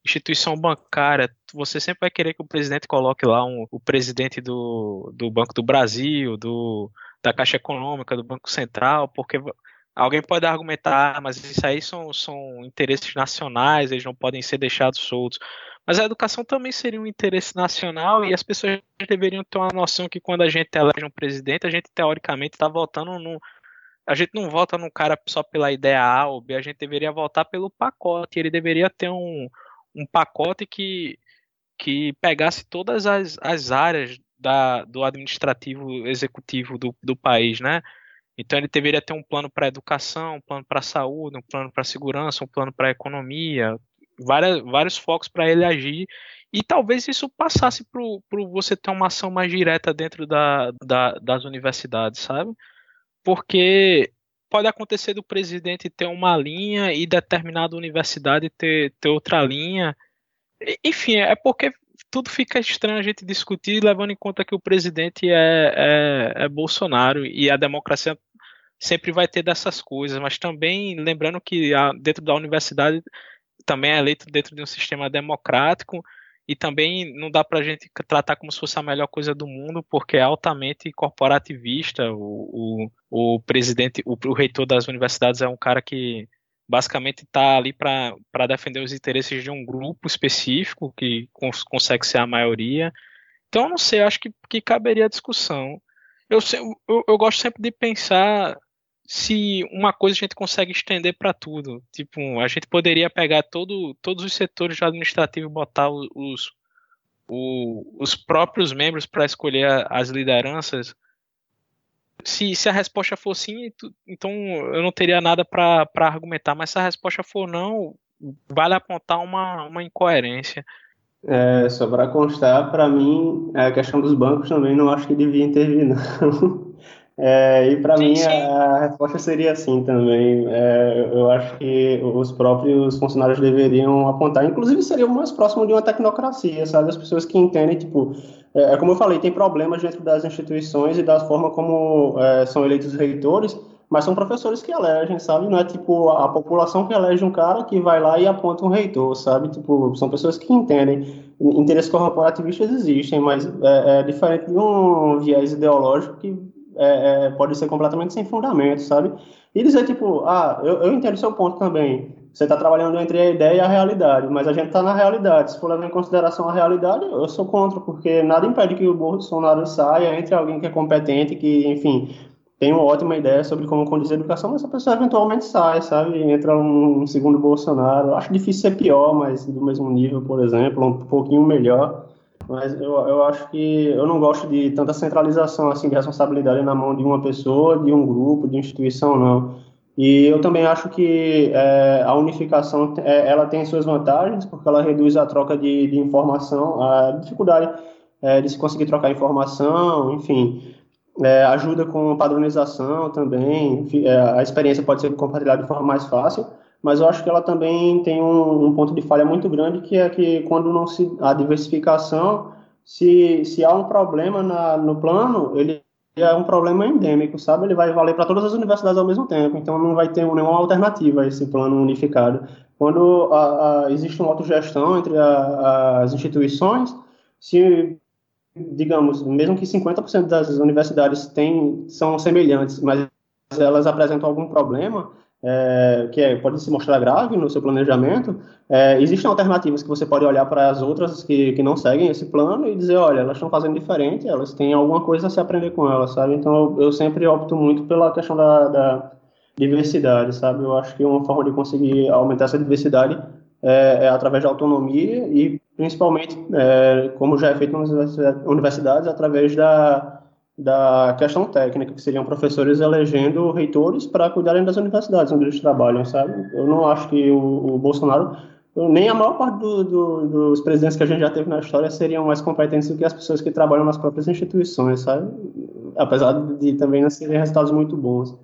instituição bancária, você sempre vai querer que o presidente coloque lá um, o presidente do, do Banco do Brasil, do, da Caixa Econômica, do Banco Central, porque alguém pode argumentar, ah, mas isso aí são, são interesses nacionais, eles não podem ser deixados soltos. Mas a educação também seria um interesse nacional e as pessoas deveriam ter uma noção que quando a gente elege um presidente, a gente teoricamente está votando no. A gente não vota num cara só pela ideia A ou B, a gente deveria votar pelo pacote. Ele deveria ter um, um pacote que, que pegasse todas as, as áreas da, do administrativo executivo do, do país, né? Então ele deveria ter um plano para educação, um plano para saúde, um plano para segurança, um plano para economia, várias, vários focos para ele agir e talvez isso passasse para você ter uma ação mais direta dentro da, da, das universidades, sabe? Porque pode acontecer do presidente ter uma linha e determinada universidade ter, ter outra linha. Enfim, é porque tudo fica estranho a gente discutir, levando em conta que o presidente é, é, é Bolsonaro e a democracia sempre vai ter dessas coisas, mas também lembrando que a, dentro da universidade também é eleito dentro de um sistema democrático e também não dá para a gente tratar como se fosse a melhor coisa do mundo, porque é altamente corporativista. O, o, o presidente, o, o, reitor das universidades é um cara que basicamente está ali para defender os interesses de um grupo específico que cons, consegue ser a maioria. Então, não sei, acho que, que caberia a discussão. Eu, eu, eu gosto sempre de pensar se uma coisa a gente consegue estender para tudo. Tipo, a gente poderia pegar todo, todos os setores administrativos e botar os, os, os próprios membros para escolher as lideranças. Se, se a resposta for sim, então eu não teria nada para argumentar, mas se a resposta for não, vale apontar uma, uma incoerência. É, só para constar, para mim, a questão dos bancos também não acho que devia intervir, não. É, e para mim a resposta seria assim também. É, eu acho que os próprios funcionários deveriam apontar, inclusive seria mais próximo de uma tecnocracia, sabe? As pessoas que entendem, tipo, é, é como eu falei, tem problemas dentro das instituições e da forma como é, são eleitos os reitores, mas são professores que elegem, sabe? Não é tipo a população que elege um cara que vai lá e aponta um reitor, sabe? Tipo, são pessoas que entendem. Interesses corporativistas existem, mas é, é diferente de um viés ideológico que é, é, pode ser completamente sem fundamento, sabe? E dizer, tipo, ah, eu, eu entendo seu ponto também. Você está trabalhando entre a ideia e a realidade, mas a gente está na realidade. Se for levar em consideração a realidade, eu sou contra, porque nada impede que o Bolsonaro saia entre alguém que é competente, que, enfim, tem uma ótima ideia sobre como conduzir a educação, mas a pessoa eventualmente sai, sabe? Entra um, um segundo Bolsonaro. Acho difícil ser pior, mas do mesmo nível, por exemplo, um pouquinho melhor. Mas eu, eu acho que eu não gosto de tanta centralização assim de responsabilidade na mão de uma pessoa, de um grupo, de instituição, não. E eu também acho que é, a unificação é, ela tem suas vantagens, porque ela reduz a troca de, de informação, a dificuldade é, de se conseguir trocar informação, enfim, é, ajuda com padronização também, é, a experiência pode ser compartilhada de forma mais fácil, mas eu acho que ela também tem um, um, ponto de falha muito grande, que é que quando não se a diversificação, se, se há um problema na, no plano, ele é um problema endêmico, sabe? Ele vai valer para todas as universidades ao mesmo tempo, então não vai ter nenhuma alternativa a esse plano unificado. Quando a, a, existe uma autogestão entre a, as instituições, se digamos, mesmo que 50% das universidades têm, são semelhantes, mas elas apresentam algum problema, é, que é, pode se mostrar grave no seu planejamento, é, existem alternativas que você pode olhar para as outras que, que não seguem esse plano e dizer, olha, elas estão fazendo diferente, elas têm alguma coisa a se aprender com elas, sabe? Então, eu, eu sempre opto muito pela questão da, da, diversidade, sabe? Eu acho que uma forma de conseguir aumentar essa diversidade é, é através da autonomia e, principalmente, é, como já é feito nas universidades, através da da questão técnica, que seriam professores elegendo reitores para cuidarem das universidades onde eles trabalham, sabe? Eu não acho que o, o Bolsonaro, nem a maior parte do, do, dos presidentes que a gente já teve na história seriam mais competentes do que as pessoas que trabalham nas próprias instituições, sabe? Apesar de também não serem resultados muito bons.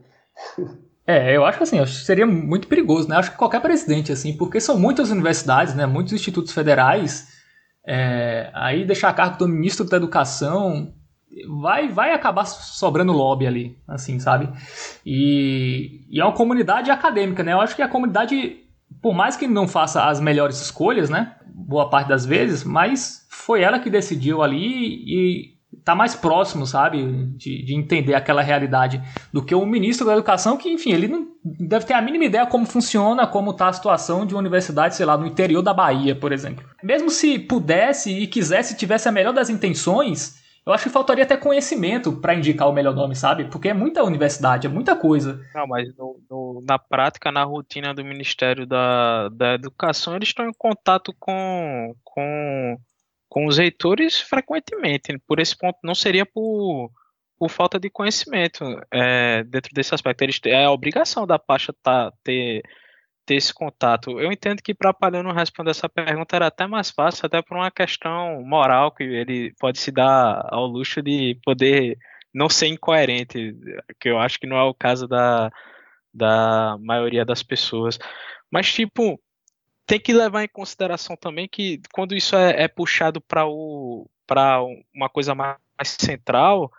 É, eu acho que assim, que seria muito perigoso, né? Acho que qualquer presidente, assim, porque são muitas universidades, né? Muitos institutos federais. É, aí deixar a cargo do ministro da Educação vai vai acabar sobrando lobby ali, assim, sabe? E, e é uma comunidade acadêmica, né? Eu acho que a comunidade, por mais que não faça as melhores escolhas, né? Boa parte das vezes, mas foi ela que decidiu ali e tá mais próximo, sabe? De, de entender aquela realidade do que o ministro da Educação, que, enfim, ele não deve ter a mínima ideia como funciona, como tá a situação de uma universidade, sei lá, no interior da Bahia, por exemplo. Mesmo se pudesse e quisesse, tivesse a melhor das intenções eu acho que faltaria até conhecimento para indicar o melhor nome, sabe? Porque é muita universidade, é muita coisa. Não, mas no, no, na prática, na rotina do Ministério da, da Educação, eles estão em contato com, com, com os reitores frequentemente. Por esse ponto, não seria por, por falta de conhecimento é, dentro desse aspecto. Eles, é a obrigação da Pacha tá, ter ter esse contato. Eu entendo que para Palhano responder essa pergunta era até mais fácil, até por uma questão moral que ele pode se dar ao luxo de poder não ser incoerente, que eu acho que não é o caso da, da maioria das pessoas. Mas, tipo, tem que levar em consideração também que quando isso é, é puxado para uma coisa mais central,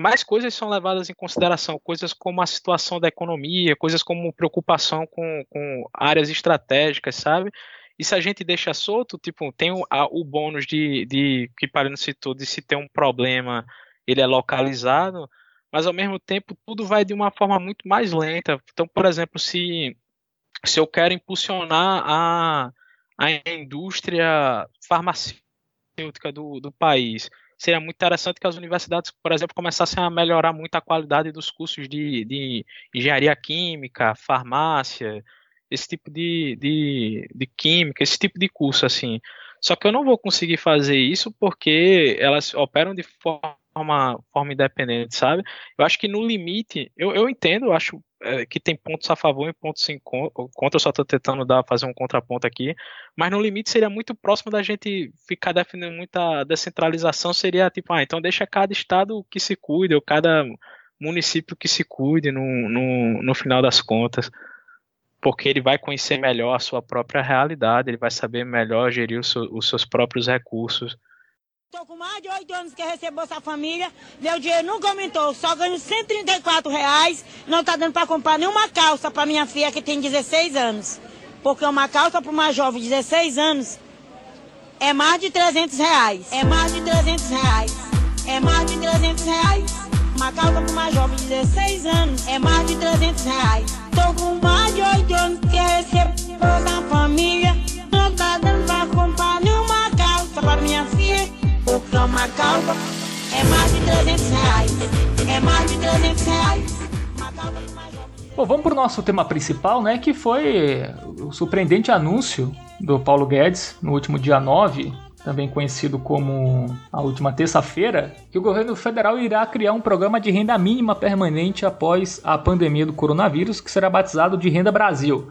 mais coisas são levadas em consideração, coisas como a situação da economia, coisas como preocupação com, com áreas estratégicas, sabe? E se a gente deixa solto, tipo, tem o, a, o bônus de, de que Parino citou, de se ter um problema, ele é localizado, mas ao mesmo tempo tudo vai de uma forma muito mais lenta. Então, por exemplo, se, se eu quero impulsionar a, a indústria farmacêutica do, do país, seria muito interessante que as universidades, por exemplo, começassem a melhorar muito a qualidade dos cursos de, de engenharia química, farmácia, esse tipo de, de, de química, esse tipo de curso, assim. Só que eu não vou conseguir fazer isso porque elas operam de forma, forma independente, sabe? Eu acho que no limite, eu, eu entendo, eu acho é, que tem pontos a favor e pontos em contra, eu só estou tentando dar, fazer um contraponto aqui, mas no limite seria muito próximo da gente ficar defendendo muita descentralização, seria tipo, ah, então deixa cada estado que se cuide, ou cada município que se cuide no, no, no final das contas, porque ele vai conhecer melhor a sua própria realidade, ele vai saber melhor gerir os seus próprios recursos. Estou com mais de oito anos que recebo Bolsa Família, meu dinheiro nunca aumentou, só ganho 134 reais, não está dando para comprar nenhuma calça para minha filha que tem 16 anos. Porque uma calça para uma jovem de 16 anos é mais de 300 reais. É mais de 300 reais. É mais de 300 reais. Uma calça para uma jovem de 16 anos é mais de 300 reais. Estou com mais de oito anos que recebo Bolsa Família, não está dando para comprar nenhuma calça para minha filha calça é mais de 300 reais. É mais de 300 reais. Bom, vamos para o nosso tema principal, né? Que foi o surpreendente anúncio do Paulo Guedes no último dia 9, também conhecido como a última terça-feira, que o governo federal irá criar um programa de renda mínima permanente após a pandemia do coronavírus, que será batizado de Renda Brasil.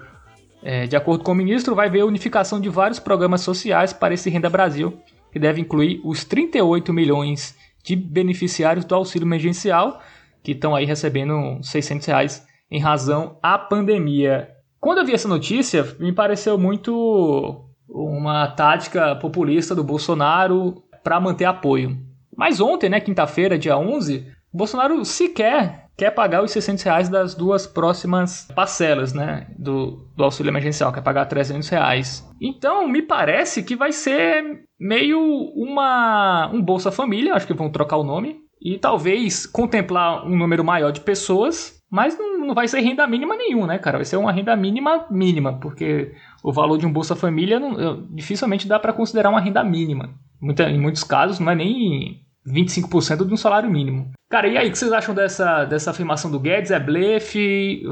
É, de acordo com o ministro, vai haver unificação de vários programas sociais para esse Renda Brasil, que deve incluir os 38 milhões de beneficiários do auxílio emergencial, que estão aí recebendo 600 reais em razão à pandemia. Quando eu vi essa notícia, me pareceu muito uma tática populista do Bolsonaro para manter apoio. Mas ontem, né, quinta-feira, dia 11, o Bolsonaro sequer quer pagar os 600 reais das duas próximas parcelas, né, do, do auxílio emergencial, quer pagar 300 reais. Então, me parece que vai ser meio uma um Bolsa Família, acho que vão trocar o nome, e talvez contemplar um número maior de pessoas, mas não, não vai ser renda mínima nenhum, né, cara? Vai ser uma renda mínima mínima, porque o valor de um Bolsa Família não, dificilmente dá para considerar uma renda mínima. Muita, em muitos casos, não é nem 25% de um salário mínimo. Cara, e aí, o que vocês acham dessa, dessa afirmação do Guedes? É blefe?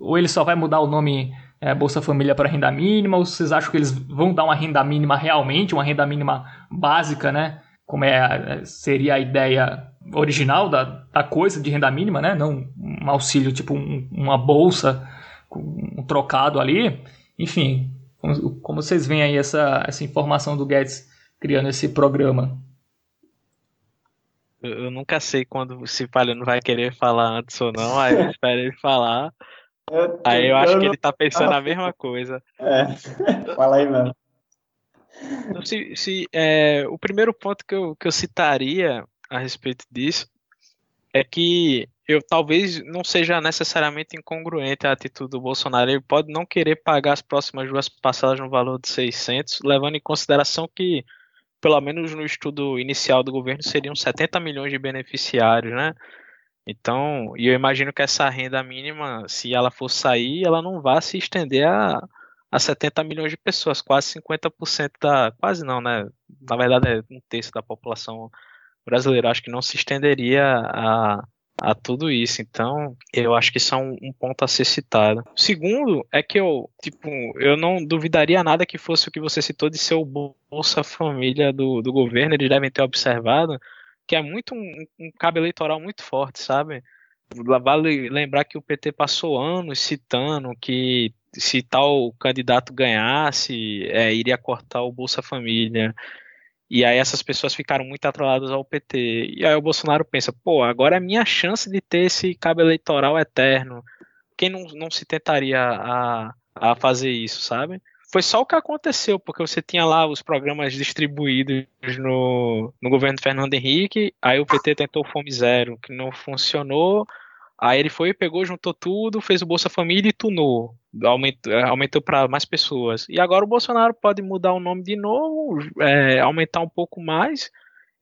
Ou ele só vai mudar o nome é, Bolsa Família para renda mínima? Ou vocês acham que eles vão dar uma renda mínima realmente, uma renda mínima básica, né? Como é, seria a ideia original da, da coisa de renda mínima, né? Não um auxílio tipo um, uma bolsa, um trocado ali. Enfim, como, como vocês veem aí essa, essa informação do Guedes criando esse programa? Eu, nunca sei quando se Palha não vai querer falar antes ou não, aí eu espero ele falar. Eu, aí eu acho que ele tá pensando a mesma coisa. É, fala aí mesmo. Então, se, se, é, o primeiro ponto que eu, que eu citaria a respeito disso é que eu talvez não seja necessariamente incongruente a atitude do Bolsonaro. Ele pode não querer pagar as próximas duas parcelas no valor de 600, levando em consideração que, pelo menos no estudo inicial do governo, seriam 70 milhões de beneficiários, né? Então, e eu imagino que essa renda mínima, se ela for sair, ela não vai se estender a, a 70 milhões de pessoas, quase 50% da. Quase não, né? Na verdade, é um terço da população brasileira. Acho que não se estenderia a a tudo isso. Então, eu acho que isso é um, um, ponto a ser citado. Segundo, é que eu, tipo, eu não duvidaria nada que fosse o que você citou de ser o Bolsa Família do, do governo. Eles devem ter observado que é muito um, um cabo eleitoral muito forte, sabe? Vale lembrar que o PT passou anos citando que se tal candidato ganhasse, é, iria cortar o Bolsa Família. E aí essas pessoas ficaram muito atreladas ao PT. E aí o Bolsonaro pensa, pô, agora é minha chance de ter esse cabo eleitoral eterno. Quem não, não se tentaria a, a fazer isso, sabe? Foi só o que aconteceu, porque você tinha lá os programas distribuídos no, no governo Fernando Henrique, aí o PT tentou Fome Zero, que não funcionou, Aí ele foi, pegou, juntou tudo, fez o Bolsa Família e tunou. Aumentou, é, aumentou para mais pessoas. E agora o Bolsonaro pode mudar o nome de novo, é, aumentar um pouco mais.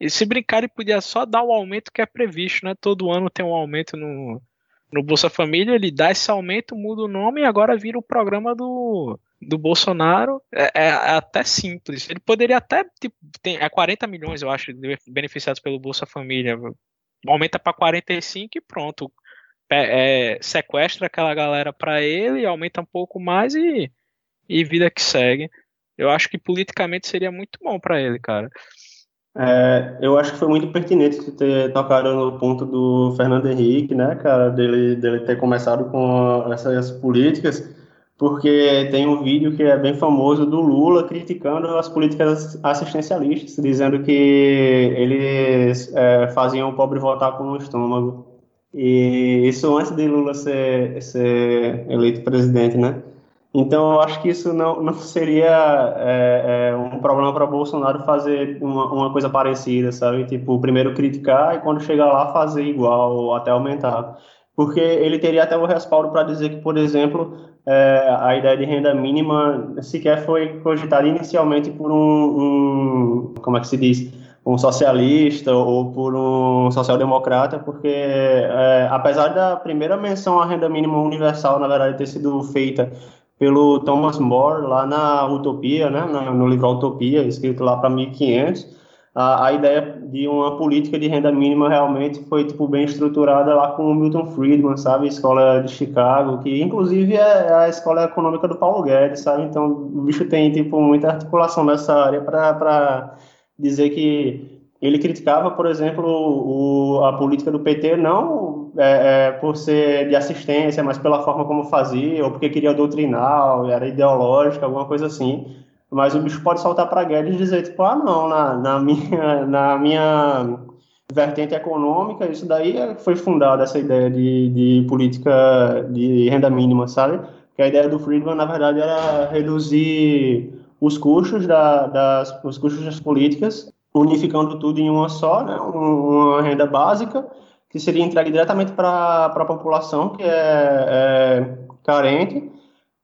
E se brincar, ele podia só dar o aumento que é previsto, né? Todo ano tem um aumento no, no Bolsa Família, ele dá esse aumento, muda o nome e agora vira o programa do, do Bolsonaro. É, é, é até simples. Ele poderia até, tipo, tem, é 40 milhões, eu acho, beneficiados pelo Bolsa Família. Aumenta para 45 e pronto é, sequestra aquela galera para ele, aumenta um pouco mais e, e vida que segue. Eu acho que politicamente seria muito bom para ele, cara. É, eu acho que foi muito pertinente ter tocado no ponto do Fernando Henrique, né, cara, dele, dele ter começado com essas políticas, porque tem um vídeo que é bem famoso do Lula criticando as políticas assistencialistas, dizendo que eles é, faziam o pobre votar com o estômago. E isso antes de Lula ser, ser eleito presidente, né? Então, eu acho que isso não, não seria é, é, um problema para Bolsonaro fazer uma, uma, coisa parecida, sabe? Tipo, primeiro criticar e quando chegar lá fazer igual ou até aumentar. Porque ele teria até o respaldo para dizer que, por exemplo, é, a ideia de renda mínima sequer foi cogitada inicialmente por um, um como é que se diz? Um socialista ou por um social-democrata, porque é, apesar da primeira menção à renda mínima universal, na verdade, ter sido feita pelo Thomas More lá na Utopia, né, no livro Utopia, escrito lá para 1500, a, a ideia de uma política de renda mínima realmente foi tipo bem estruturada lá com o Milton Friedman, sabe, escola de Chicago, que inclusive é a escola econômica do Paulo Guedes, sabe? Então o bicho tem tipo muita articulação nessa área para dizer que ele criticava, por exemplo, o, a política do PT não é, é, por ser de assistência, mas pela forma como fazia, ou porque queria doutrinar, era ideológica, alguma coisa assim. Mas o bicho pode saltar para Guedes e dizer, tipo, ah, não, na, na, minha, na minha vertente econômica, isso daí foi fundada, essa ideia de, de política de renda mínima, sabe? Que a ideia do Friedman, na verdade, era reduzir os custos, da, das, os custos das políticas unificando tudo em uma só, né, uma renda básica, que seria entregue diretamente para a população que é, é, carente,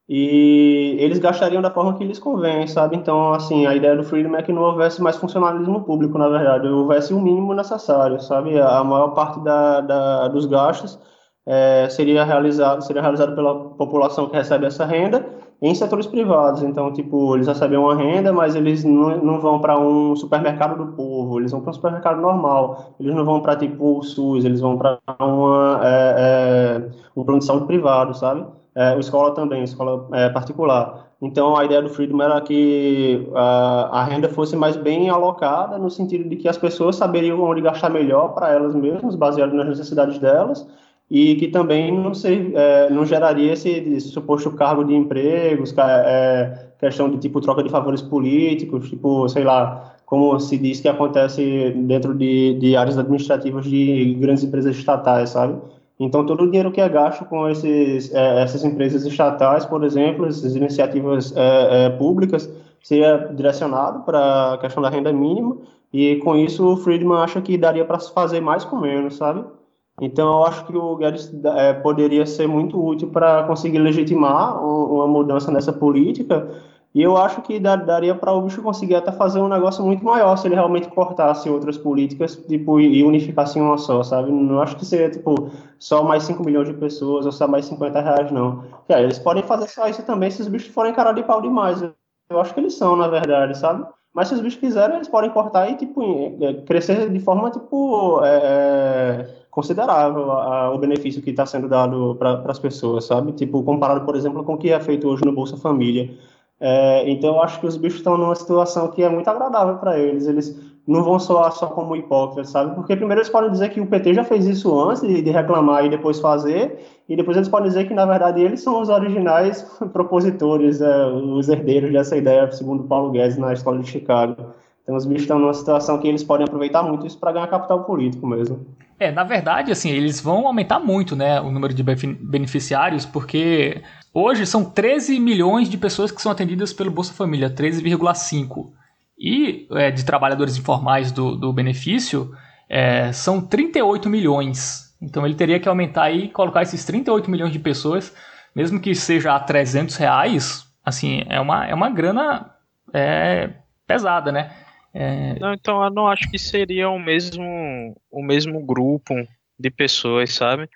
e eles gastariam da forma que lhes convém, sabe? Então, assim, a ideia do Freedom é que não houvesse mais funcionalismo público, na verdade, houvesse o mínimo necessário, sabe? A maior parte da, da dos gastos é, seria realizado seria realizado pela população que recebe essa renda em setores privados. Então, tipo, eles recebem uma renda, mas eles não, não vão para um supermercado do povo, eles vão para um supermercado normal. Eles não vão para, tipo, o SUS, eles vão para uma, é, é, um plano de saúde privado, sabe? É, escola também, escola é, particular. Então, a ideia do Freedom era que a, a renda fosse mais bem alocada, no sentido de que as pessoas saberiam onde gastar melhor para elas mesmas, baseado nas necessidades delas, e que também não, ser, é, não geraria esse, esse, suposto cargo de empregos, é, questão de tipo troca de favores políticos, tipo, sei lá, como se diz que acontece dentro de, de áreas administrativas de grandes empresas estatais, sabe? Então, todo o dinheiro que é gasto com esses, é, essas empresas estatais, por exemplo, essas iniciativas é, é, públicas, seria direcionado para a questão da renda mínima, e com isso o Friedman acha que daria para se fazer mais com menos, sabe? Então, eu acho que o Guedes é, poderia ser muito útil para conseguir legitimar uma mudança nessa política. E eu acho que daria para o bicho conseguir até fazer um negócio muito maior se ele realmente cortasse outras políticas tipo, e unificasse em uma só, sabe? Não acho que seria tipo, só mais 5 milhões de pessoas ou só mais 50 reais, não. E aí, eles podem fazer só isso também se os bichos forem cara de pau demais. Eu acho que eles são, na verdade, sabe? Mas se os bichos quiserem, eles podem cortar e tipo, é, crescer de forma tipo. É considerável a, o benefício que está sendo dado para as pessoas, sabe? Tipo, comparado, por exemplo, com o que é feito hoje no Bolsa Família. É, então, eu acho que os bichos estão numa situação que é muito agradável para eles. Eles não vão soar só como hipócritas, sabe? Porque primeiro eles podem dizer que o PT já fez isso antes de, de reclamar e depois fazer, e depois eles podem dizer que, na verdade, eles são os originais propositores, é, os herdeiros dessa ideia, segundo Paulo Guedes, na escola de Chicago. Então, os bichos estão numa situação que eles podem aproveitar muito isso para ganhar capital político mesmo. É, na verdade, assim, eles vão aumentar muito, né, o número de beneficiários, porque hoje são 13 milhões de pessoas que são atendidas pelo Bolsa Família, 13,5. E é, de trabalhadores informais do, do benefício é, são 38 milhões. Então ele teria que aumentar e colocar esses 38 milhões de pessoas, mesmo que seja a 300 reais, assim, é uma, é uma grana é, pesada, né? É... Não, então eu não acho que seria o mesmo, o mesmo grupo de pessoas, sabe?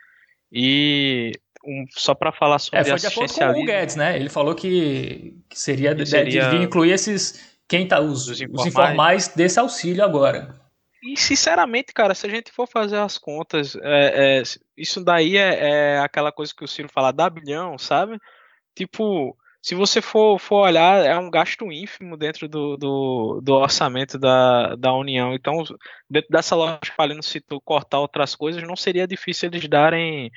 E um, só para falar sobre é, foi de acordo com o Guedes, né? Ele falou que, que seria, de, seria... de incluir esses quem tá os, os, informais. os informais desse auxílio agora. E sinceramente, cara, se a gente for fazer as contas, é, é, isso daí é, é, aquela coisa que o Ciro fala, dá bilhão, sabe? Tipo, se você for, for olhar, é um gasto ínfimo dentro do, do, do orçamento da, da União. Então, dentro dessa lógica, falando se tu cortar outras coisas, não seria difícil eles darem,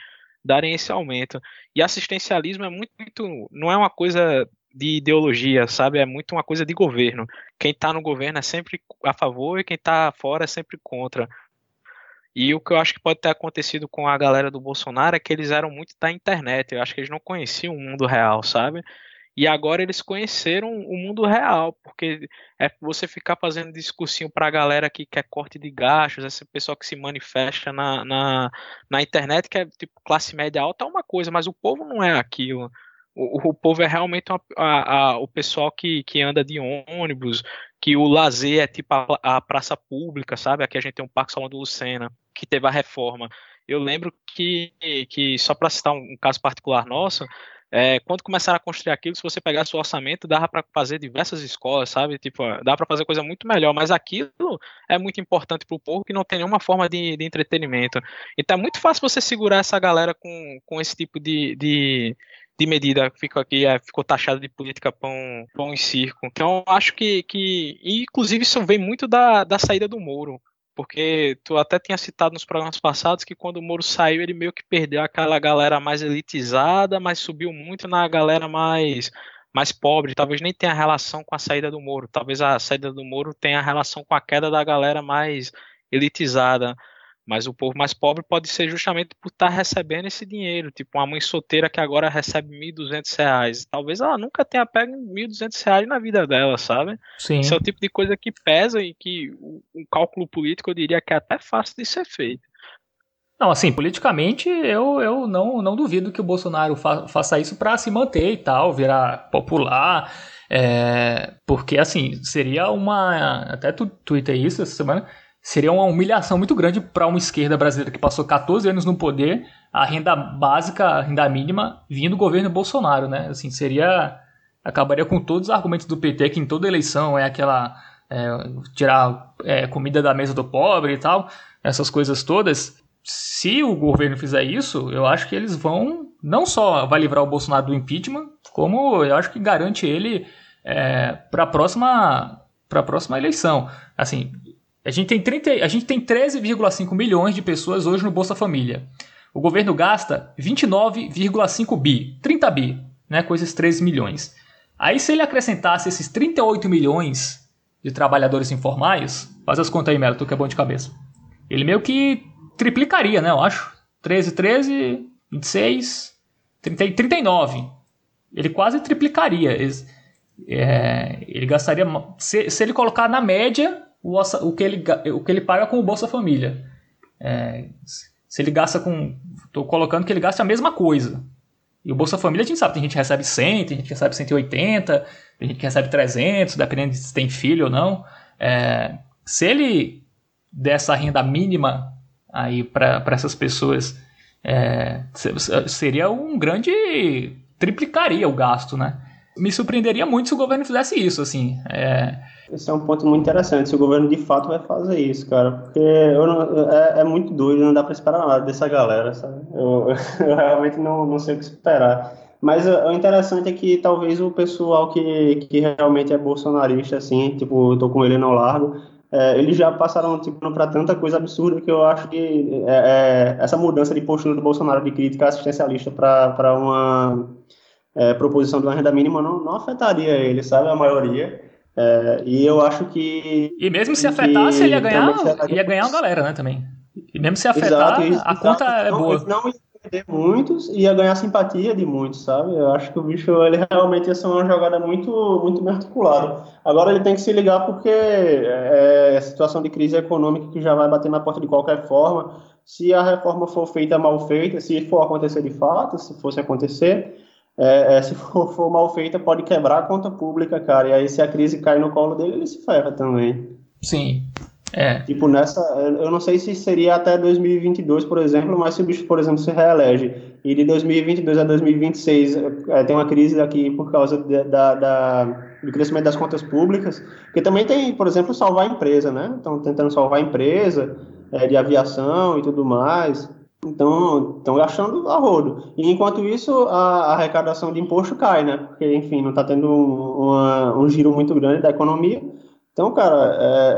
darem esse aumento. E assistencialismo é muito, muito não é uma coisa de ideologia, sabe? É muito uma coisa de governo. Quem está no governo é sempre a favor e quem está fora é sempre contra. E o que eu acho que pode ter acontecido com a galera do Bolsonaro é que eles eram muito da internet. Eu acho que eles não conheciam o mundo real, sabe? E agora eles conheceram o mundo real, porque é você ficar fazendo discursinho para a galera que quer corte de gastos, esse pessoal que se manifesta na, na, na internet, que é tipo classe média alta, é uma coisa, mas o povo não é aquilo. O, o povo é realmente uma, a, a, o pessoal que, que anda de ônibus, que o lazer é tipo a, a praça pública, sabe? Aqui a gente tem um Parque Salão do Lucena, que teve a reforma. Eu lembro que, que só para citar um, um caso particular nosso, é, quando começaram a construir aquilo, se você pegasse o orçamento, dava para fazer diversas escolas, sabe? Tipo, dá para fazer coisa muito melhor, mas aquilo é muito importante para o povo que não tem nenhuma forma de, de, entretenimento. Então é muito fácil você segurar essa galera com, com esse tipo de, de, de medida ficou aqui, é, ficou taxado de política pão, pão e circo. Então acho que, que inclusive isso vem muito da, da saída do Moro. Porque tu até tinha citado nos programas passados que quando o Moro saiu, ele meio que perdeu aquela galera mais elitizada, mas subiu muito na galera mais mais pobre, talvez nem tenha relação com a saída do Moro, talvez a saída do Moro tenha relação com a queda da galera mais elitizada. Mas o povo mais pobre pode ser justamente por estar tá recebendo esse dinheiro. Tipo, uma mãe solteira que agora recebe R$ 1.200. Talvez ela nunca tenha pego R$ 1.200 na vida dela, sabe? Sim. Isso é o tipo de coisa que pesa e que o, um cálculo político eu diria que é até fácil de ser feito. Não, assim, politicamente eu, eu não, não duvido que o Bolsonaro fa faça isso para se manter e tal, virar popular. É, porque, assim, seria uma. Até tu tuitei isso essa semana seria uma humilhação muito grande para uma esquerda brasileira que passou 14 anos no poder, a renda básica, a renda mínima, vindo do governo Bolsonaro, né? Assim, seria. acabaria com todos os argumentos do PT, que em toda eleição é aquela. É, tirar é, comida da mesa do pobre e tal, essas coisas todas. Se o governo fizer isso, eu acho que eles vão. Não só vai livrar o Bolsonaro do impeachment, como eu acho que garante ele é, para a próxima para a próxima eleição. Assim, a gente tem, 30, a gente tem 13,5 milhões de pessoas hoje no Bolsa Família. O governo gasta 29,5 bi, 30 bi, né, com esses 13 milhões. Aí se ele acrescentasse esses 38 milhões de trabalhadores informais, faz as contas aí, Melo, tu que é bom de cabeça. Ele meio que triplicaria, né, eu acho. 13, 13, 26, 30, 39. Ele quase triplicaria. Ele, é, ele gastaria. Se, se ele colocar na média o, o, que, ele, o que ele paga com o Bolsa Família. É, se ele gasta com. Estou colocando que ele gasta a mesma coisa. E o Bolsa Família a gente sabe, tem gente que recebe 100, tem gente que recebe 180, tem gente que recebe 300, dependendo de se tem filho ou não. É, se ele der essa renda mínima aí para essas pessoas, é, seria um grande. triplicaria o gasto, né? Me surpreenderia muito se o governo fizesse isso, assim. É, esse é um ponto muito interessante, se o governo de fato vai fazer isso, cara, porque não, é, é, muito doido, não dá para esperar nada dessa galera, sabe? Eu, eu realmente não, não sei o que esperar. Mas o interessante é que talvez o pessoal que, que realmente é bolsonarista, assim, tipo, eu tô com ele no largo, é, eles já passaram tipo, para tanta coisa absurda que eu acho que é, é, essa mudança de postura do Bolsonaro de crítica assistencialista para uma é, proposição de uma renda mínima não, não afetaria ele, sabe? A maioria. É, e eu acho que. E mesmo se afetasse, ele ia ganhar, ia ganhar uma galera, né? Também. E mesmo se afetar, exato, a conta é não, boa. Não ia perder muitos e ia ganhar simpatia de muitos, sabe? Eu acho que o bicho ele realmente ia ser uma jogada muito, muito bem articulada. Agora ele tem que se ligar porque é, é situação de crise econômica que já vai bater na porta de qualquer forma. Se a reforma for feita mal feita, se for acontecer de fato, se fosse acontecer, é, é, se for, for, mal feita, pode quebrar a conta pública, cara. E aí, se a crise cai no colo dele, ele se ferra também. Sim. É. Tipo, nessa. Eu não sei se seria até 2022, por exemplo, mas se o bicho, por exemplo, se reelege e de 2022 a 2026 é, tem uma crise aqui por causa de, da, da, do crescimento das contas públicas, que também tem, por exemplo, salvar a empresa, né? Estão tentando salvar a empresa é, de aviação e tudo mais. Então, estão gastando a rodo. E enquanto isso, a, a, arrecadação de imposto cai, né? Porque, enfim, não está tendo um, uma, um giro muito grande da economia. Então, cara, é,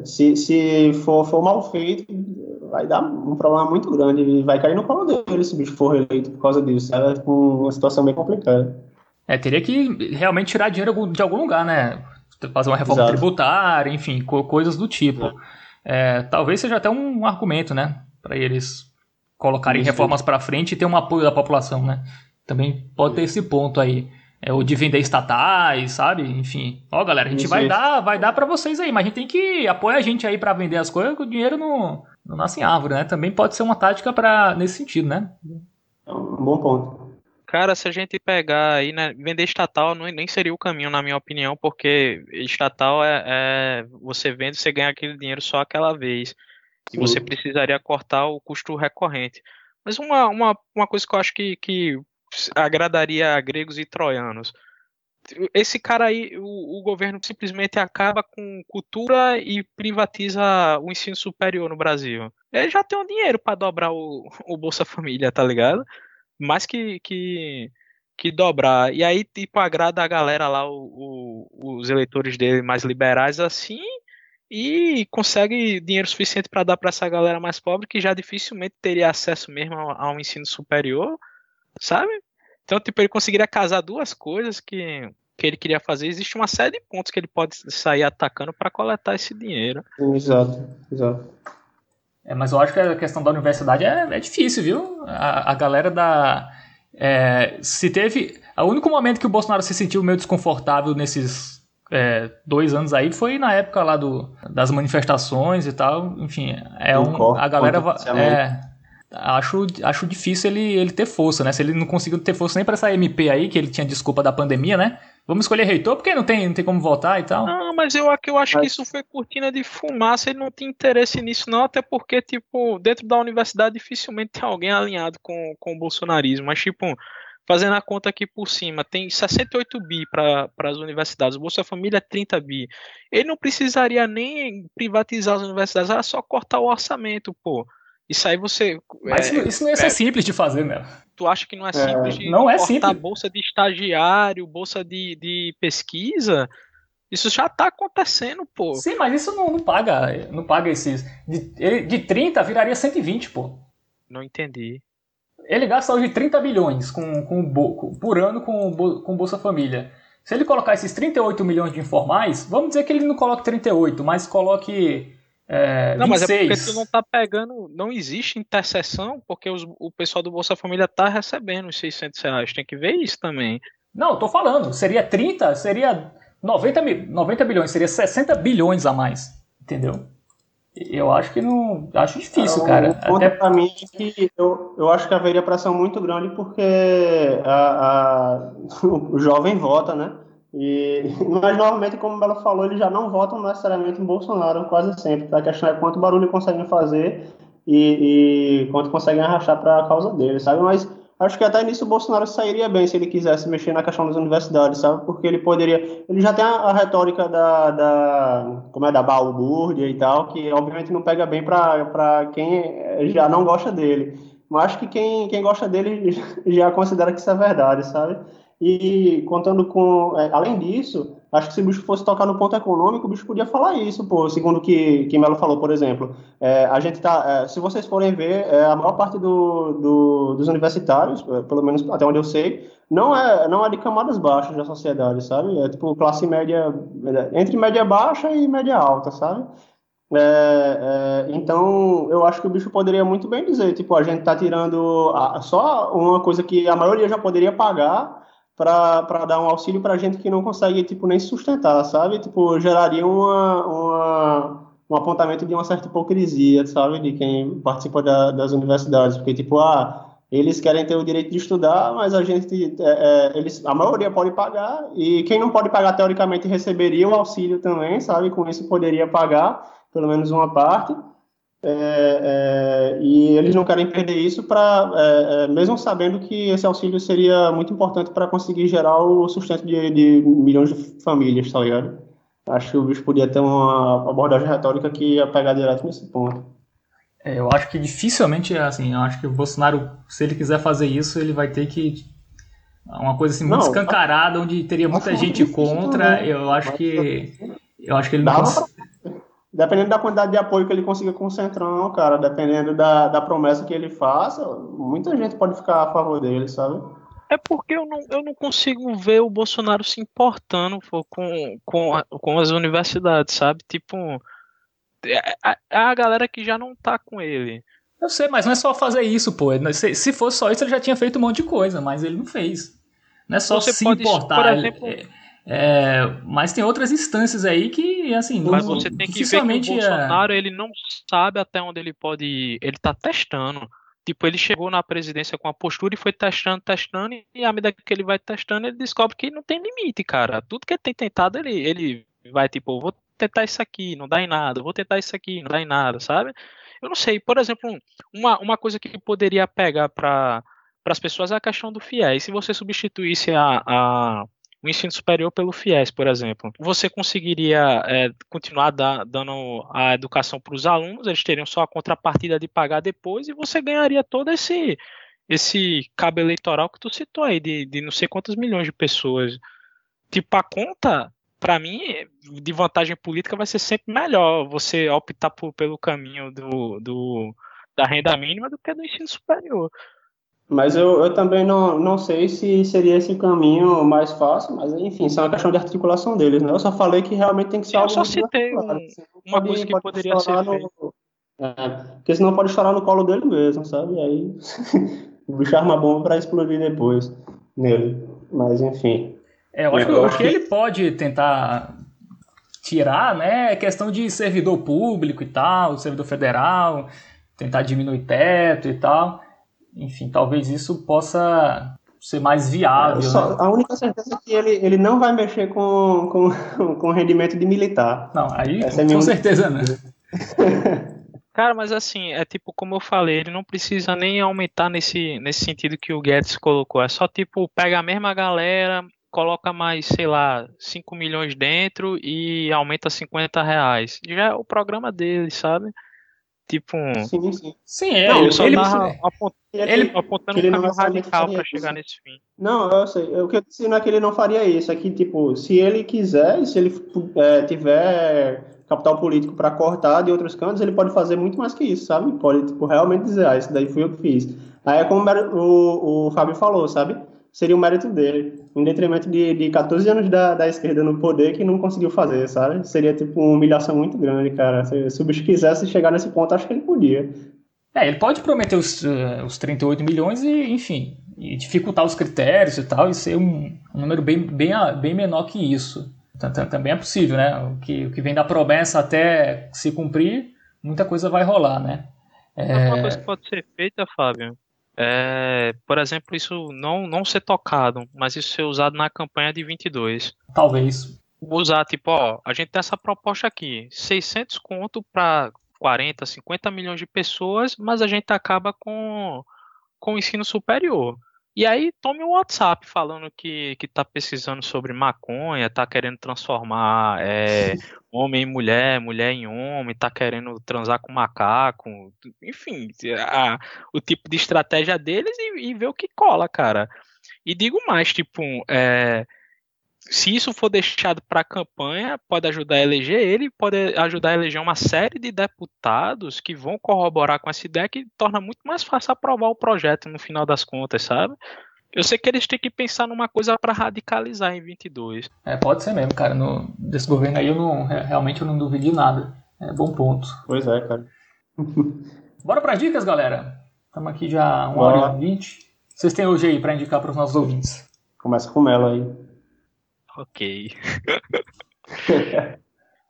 é, se, se for, for, mal feito, vai dar um problema muito grande. E vai cair no colo dele se o bicho for reeleito por causa disso. É uma situação bem complicada. É, teria que realmente tirar dinheiro de algum lugar, né? Fazer uma reforma Exato. tributária, enfim, coisas do tipo. É, talvez seja até um argumento, né? Para eles colocarem Isso. reformas para frente e ter um apoio da população, né? Também pode ter esse ponto aí. É, o de vender estatais, sabe? Enfim. Ó, galera, a gente Isso. vai dar, vai dar para vocês aí, mas a gente tem que apoiar a gente aí para vender as coisas, que o dinheiro não, não nasce em árvore, né? Também pode ser uma tática para nesse sentido, né? É um bom ponto. Cara, se a gente pegar aí, né, vender estatal não, nem seria o caminho, na minha opinião, porque estatal é, é você vende, você ganha aquele dinheiro só aquela vez e você precisaria cortar o custo recorrente. Mas uma, uma, uma coisa que eu acho que, que agradaria a gregos e troianos. Esse cara aí, o, o governo simplesmente acaba com cultura e privatiza o ensino superior no Brasil. Ele já tem o um dinheiro para dobrar o, o Bolsa Família, tá ligado? Mais que, que, que dobrar. E aí, tipo, agrada a galera lá, o, o, os eleitores dele mais liberais assim, e consegue dinheiro suficiente para dar para essa galera mais pobre que já dificilmente teria acesso mesmo ao, ao ensino superior, sabe? Então, tipo, ele conseguiria casar duas coisas que, que ele queria fazer. Existe uma série de pontos que ele pode sair atacando para coletar esse dinheiro. Exato, exato. É, mas eu acho que a questão da universidade é, é difícil, viu? A, a galera da. É, se teve. O único momento que o Bolsonaro se sentiu meio desconfortável nesses é, dois anos aí foi na época lá do, das manifestações e tal. Enfim, é um, a galera. É, acho, acho difícil ele, ele ter força, né? Se ele não conseguiu ter força nem para essa MP aí, que ele tinha desculpa da pandemia, né? Vamos escolher reitor porque não tem, não tem como votar e tal. Não, mas eu, eu acho que isso foi cortina de fumaça, ele não tem interesse nisso, não, até porque, tipo, dentro da universidade dificilmente tem alguém alinhado com, com o bolsonarismo. Mas, tipo, fazendo a conta aqui por cima, tem 68 bi para as universidades, o Bolsa Família é 30 bi. Ele não precisaria nem privatizar as universidades, era só cortar o orçamento, pô. Isso aí você. Mas é, isso não ia ser é, simples de fazer, né? Tu acha que não é, é simples de não é simples. bolsa de estagiário, bolsa de, de pesquisa? Isso já tá acontecendo, pô. Sim, mas isso não, não paga. Não paga esses. De, de 30 viraria 120, pô. Não entendi. Ele gasta hoje 30 bilhões com, com, por ano com, com Bolsa Família. Se ele colocar esses 38 milhões de informais, vamos dizer que ele não coloque 38, mas coloque é, não, 26. mas é porque tu não tá pegando, não existe interseção, porque os, o pessoal do Bolsa Família tá recebendo os 600 reais, tem que ver isso também. Não, tô falando, seria 30, seria 90, 90 bilhões, seria 60 bilhões a mais, entendeu? Eu acho que não. Acho difícil, cara. O ponto Até... pra mim é que eu, eu acho que haveria pressão muito grande porque a, a, o jovem vota, né? E, mas normalmente, como o Belo falou, eles já não votam necessariamente em Bolsonaro quase sempre. A questão é quanto barulho conseguem fazer e, e quanto conseguem arrastar para a causa deles, sabe? Mas acho que até nisso o Bolsonaro sairia bem se ele quisesse mexer na questão das universidades, sabe? Porque ele poderia. Ele já tem a, a retórica da, da. Como é? Da balbúrdia e tal, que obviamente não pega bem para quem já não gosta dele. Mas acho que quem, quem gosta dele já considera que isso é verdade, sabe? E contando com. É, além disso, acho que se o bicho fosse tocar no ponto econômico, o bicho podia falar isso, pô. Segundo que, que Melo falou, por exemplo. É, a gente tá. É, se vocês forem ver, é, a maior parte do, do, dos universitários, é, pelo menos até onde eu sei, não é, não é de camadas baixas da sociedade, sabe? É tipo classe média. Entre média baixa e média alta, sabe? É, é, então, eu acho que o bicho poderia muito bem dizer, tipo, a gente tá tirando a, só uma coisa que a maioria já poderia pagar para dar um auxílio para gente que não consegue tipo nem sustentar, sabe? Tipo, geraria uma, uma, um apontamento de uma certa hipocrisia, sabe? De quem participa da, das universidades, porque tipo, ah, eles querem ter o direito de estudar, mas a gente, é, é, eles, a maioria pode pagar e quem não pode pagar teoricamente receberia o auxílio também, sabe? Com isso poderia pagar pelo menos uma parte. É, é, e eles não querem perder isso para, é, é, mesmo sabendo que esse auxílio seria muito importante para conseguir gerar o sustento de, de, milhões de famílias, tá ligado? Acho que o bicho podia ter uma abordagem retórica que ia pegar direto nesse ponto. É, eu acho que dificilmente, assim, eu acho que o Bolsonaro, se ele quiser fazer isso, ele vai ter que uma coisa assim muito não, escancarada, onde teria muita gente contra. Eu acho que eu acho que ele não consegue dependendo da quantidade de apoio que ele consiga com o Centrão, cara, dependendo da, da promessa que ele faça, muita gente pode ficar a favor dele, sabe? É porque eu não, eu não consigo ver o Bolsonaro se importando pô, com, com, a, com as universidades, sabe? Tipo, é, a, a galera que já não tá com ele. Eu sei, mas não é só fazer isso, pô. Se, se fosse só isso, ele já tinha feito um monte de coisa, mas ele não fez. Não é só Você se pode, importar. Por exemplo, ele, é, mas tem outras instâncias aí que, assim, mas você tem que ver que o Bolsonaro ele não sabe até onde ele pode ir. Ele tá testando. Tipo, ele chegou na presidência com a postura e foi testando, testando, e à medida que ele vai testando, ele descobre que não tem limite, cara. Tudo que ele tem tentado, ele, ele vai, tipo, vou tentar isso aqui, não dá em nada, vou tentar isso aqui, não dá em nada, sabe? Eu não sei, por exemplo, uma, uma coisa que poderia pegar para para as pessoas é a questão do FIES. Se você substituísse a, a o ensino superior pelo FIES, por exemplo. Você conseguiria é, continuar da, dando a educação para os alunos, eles teriam só a contrapartida de pagar depois e você ganharia todo esse esse cabo eleitoral que tu citou aí, de, de não sei quantas milhões de pessoas. Tipo, a conta, para mim, de vantagem política vai ser sempre melhor você optar por, pelo caminho do, do, da renda mínima do que do ensino superior. Mas eu, eu também não, não sei se seria esse caminho mais fácil, mas enfim, isso é uma questão de articulação deles, né? Eu só falei que realmente tem que ser eu algo. Eu só citei um, uma pode, coisa que poderia ser feita. É, porque senão pode estourar no colo dele mesmo, sabe? Aí o bicho arma bomba para explodir depois nele. Mas enfim. É, eu acho que o que ele pode tentar tirar, né, é questão de servidor público e tal, servidor federal, tentar diminuir teto e tal enfim, talvez isso possa ser mais viável. Só, né? A única certeza é que ele, ele não vai mexer com, com, com rendimento de militar. Não, aí Essa é com, é certeza não. Cara, mas assim, é tipo, como eu falei, ele não precisa nem aumentar nesse, nesse sentido que o Guedes colocou. É só tipo, pega a mesma galera, coloca mais, sei lá, 5 milhões dentro e aumenta 50 reais. Já é o programa dele, sabe? Tipo um. Sim, sim. Sim, é. Não, eu só ele, tava apontando, ele, apontando um caminho radical para chegar nesse fim. Não, eu sei. O que eu disse não é que ele não faria isso. É que, tipo, se ele quiser, se ele é, tiver capital político para cortar de outros cantos, ele pode fazer muito mais que isso, sabe? Pode, tipo, realmente dizer, ah, isso daí fui eu que fiz. Aí é como o, o Fábio falou, sabe? seria um mérito dele, em detrimento de, de 14 anos da, da esquerda no poder que não conseguiu fazer, sabe? Seria tipo uma humilhação muito grande, cara. Se, se o bicho quisesse chegar nesse ponto, acho que ele podia. É, ele pode prometer os, uh, os 38 milhões e, enfim, e dificultar os critérios e tal, e ser um, um número bem, bem, bem menor que isso. Também é possível, né? O que, o que vem da promessa até se cumprir, muita coisa vai rolar, né? É... Uma coisa que pode ser feita, Fábio, é, por exemplo, isso não, não ser tocado, mas isso ser usado na campanha de 22. Talvez. Usar, tipo, ó, a gente tem essa proposta aqui, 600 conto para 40, 50 milhões de pessoas, mas a gente acaba com, com o ensino superior. E aí tome um WhatsApp falando que, que tá pesquisando sobre maconha, tá querendo transformar é, homem em mulher, mulher em homem, tá querendo transar com macaco, enfim, a, o tipo de estratégia deles e, e ver o que cola, cara. E digo mais, tipo, é, se isso for deixado para a campanha, pode ajudar a eleger ele, pode ajudar a eleger uma série de deputados que vão corroborar com essa ideia que torna muito mais fácil aprovar o projeto no final das contas, sabe? Eu sei que eles têm que pensar numa coisa para radicalizar em 22. É, pode ser mesmo, cara. No, desse governo aí eu não, realmente eu não duvido de nada. É bom ponto. Pois é, cara. Bora para dicas, galera. Estamos aqui já uma Bora. hora e vinte. Vocês têm hoje aí para indicar para os nossos ouvintes? Começa com ela aí. Ok.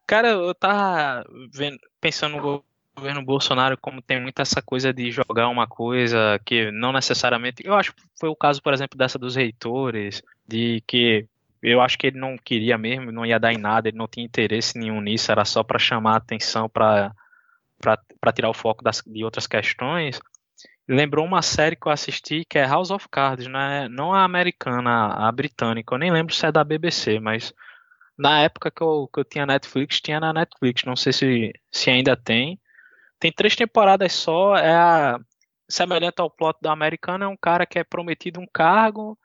Cara, eu tava vendo, pensando no governo Bolsonaro como tem muito essa coisa de jogar uma coisa que não necessariamente. Eu acho que foi o caso, por exemplo, dessa dos reitores, de que eu acho que ele não queria mesmo, não ia dar em nada, ele não tinha interesse nenhum nisso, era só para chamar a atenção para tirar o foco das, de outras questões lembrou uma série que eu assisti que é House of Cards, né? não a americana, a britânica. Eu nem lembro se é da BBC, mas na época que eu, que eu tinha Netflix, tinha na Netflix. Não sei se, se ainda tem. Tem três temporadas só. É a, semelhante ao plot da americana, é um cara que é prometido um cargo.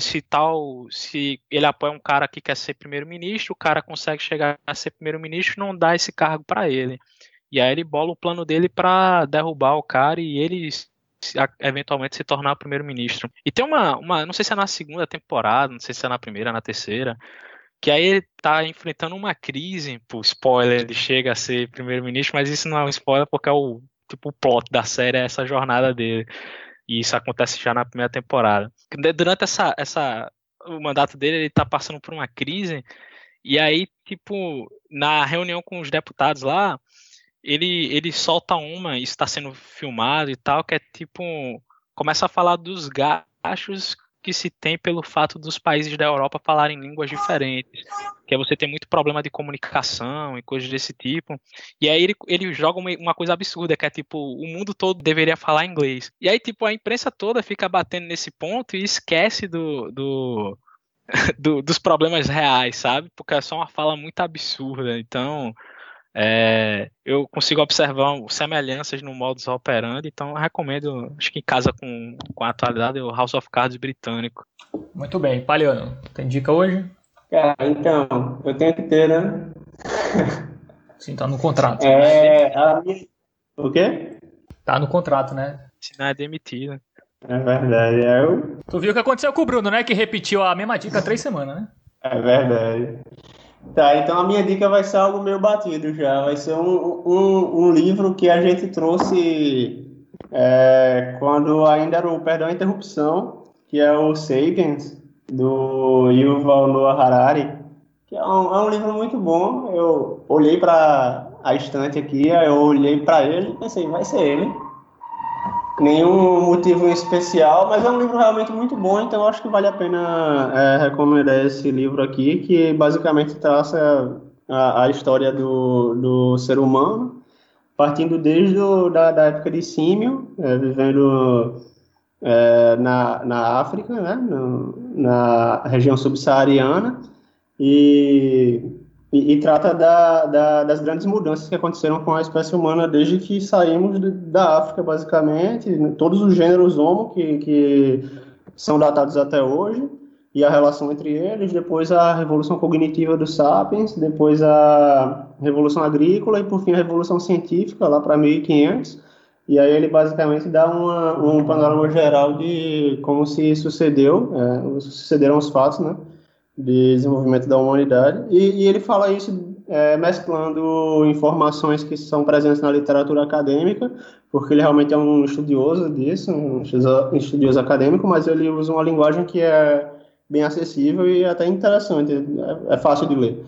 Se, tal, se ele apoia um cara que quer ser primeiro-ministro, o cara consegue chegar a ser primeiro-ministro não dá esse cargo para ele. E aí ele bola o plano dele para derrubar o cara e ele eventualmente se tornar primeiro-ministro. E tem uma, uma, não sei se é na segunda temporada, não sei se é na primeira, na terceira, que aí ele tá enfrentando uma crise, por spoiler, ele chega a ser primeiro-ministro, mas isso não é um spoiler porque é o tipo o plot da série é essa jornada dele. E isso acontece já na primeira temporada. Durante essa, essa o mandato dele, ele tá passando por uma crise e aí, tipo, na reunião com os deputados lá, ele, ele solta uma, está sendo filmado e tal, que é tipo. Começa a falar dos gastos que se tem pelo fato dos países da Europa falarem línguas diferentes, que é você ter muito problema de comunicação e coisas desse tipo. E aí ele, ele joga uma, uma coisa absurda, que é tipo, o mundo todo deveria falar inglês. E aí, tipo, a imprensa toda fica batendo nesse ponto e esquece do, do, do dos problemas reais, sabe? Porque é só uma fala muito absurda. Então, é, eu consigo observar semelhanças no modus operandi, então recomendo, acho que em casa com, com a atualidade, o House of Cards britânico. Muito bem. Paliano, tem dica hoje? Cara, então, eu tenho que ter, né? Sim, tá no contrato. É, a minha... O quê? Tá no contrato, né? Se não é demitido. É verdade. É eu... Tu viu o que aconteceu com o Bruno, né? Que repetiu a mesma dica há três semanas, né? É verdade. Tá, então a minha dica vai ser algo meio batido já. Vai ser um, um, um livro que a gente trouxe é, quando ainda era o Perdão a Interrupção, que é o Sapiens, do Yuval Noah Harari, que é um, é um livro muito bom. Eu olhei para a estante aqui, eu olhei para ele e pensei, vai ser ele nenhum motivo especial, mas é um livro realmente muito bom, então acho que vale a pena é, recomendar esse livro aqui, que basicamente traça a, a história do, do ser humano, partindo desde o, da, da época de Símio, é, vivendo é, na, na África, né, no, na região subsaariana, e e, e trata da, da, das grandes mudanças que aconteceram com a espécie humana desde que saímos da África, basicamente, né, todos os gêneros Homo que, que são datados até hoje, e a relação entre eles, depois a revolução cognitiva dos sapiens, depois a revolução agrícola e, por fim, a revolução científica, lá para 1500. E aí ele basicamente dá uma, um panorama geral de como se sucedeu, é, sucederam os fatos, né? De desenvolvimento da humanidade, e, e ele fala isso é, mesclando informações que são presentes na literatura acadêmica, porque ele realmente é um estudioso disso, um estudioso acadêmico, mas ele usa uma linguagem que é bem acessível e até interessante, é, é fácil de ler.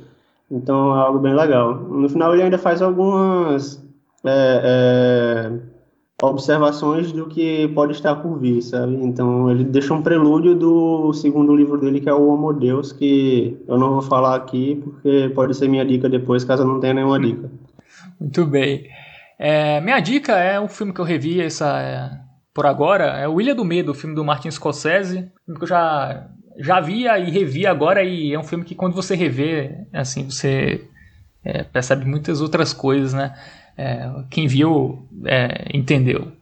Então é algo bem legal. No final ele ainda faz algumas é, é observações do que pode estar por vir, sabe? Então ele deixa um prelúdio do segundo livro dele, que é o Homo Deus, que eu não vou falar aqui, porque pode ser minha dica depois, caso eu não tenha nenhuma dica. Muito bem. É, minha dica é um filme que eu revi essa, é, por agora, é o Ilha do Medo, o filme do Martin Scorsese, filme que eu já, já via e revi agora, e é um filme que quando você revê, assim, você é, percebe muitas outras coisas, né? É, quem viu é, entendeu.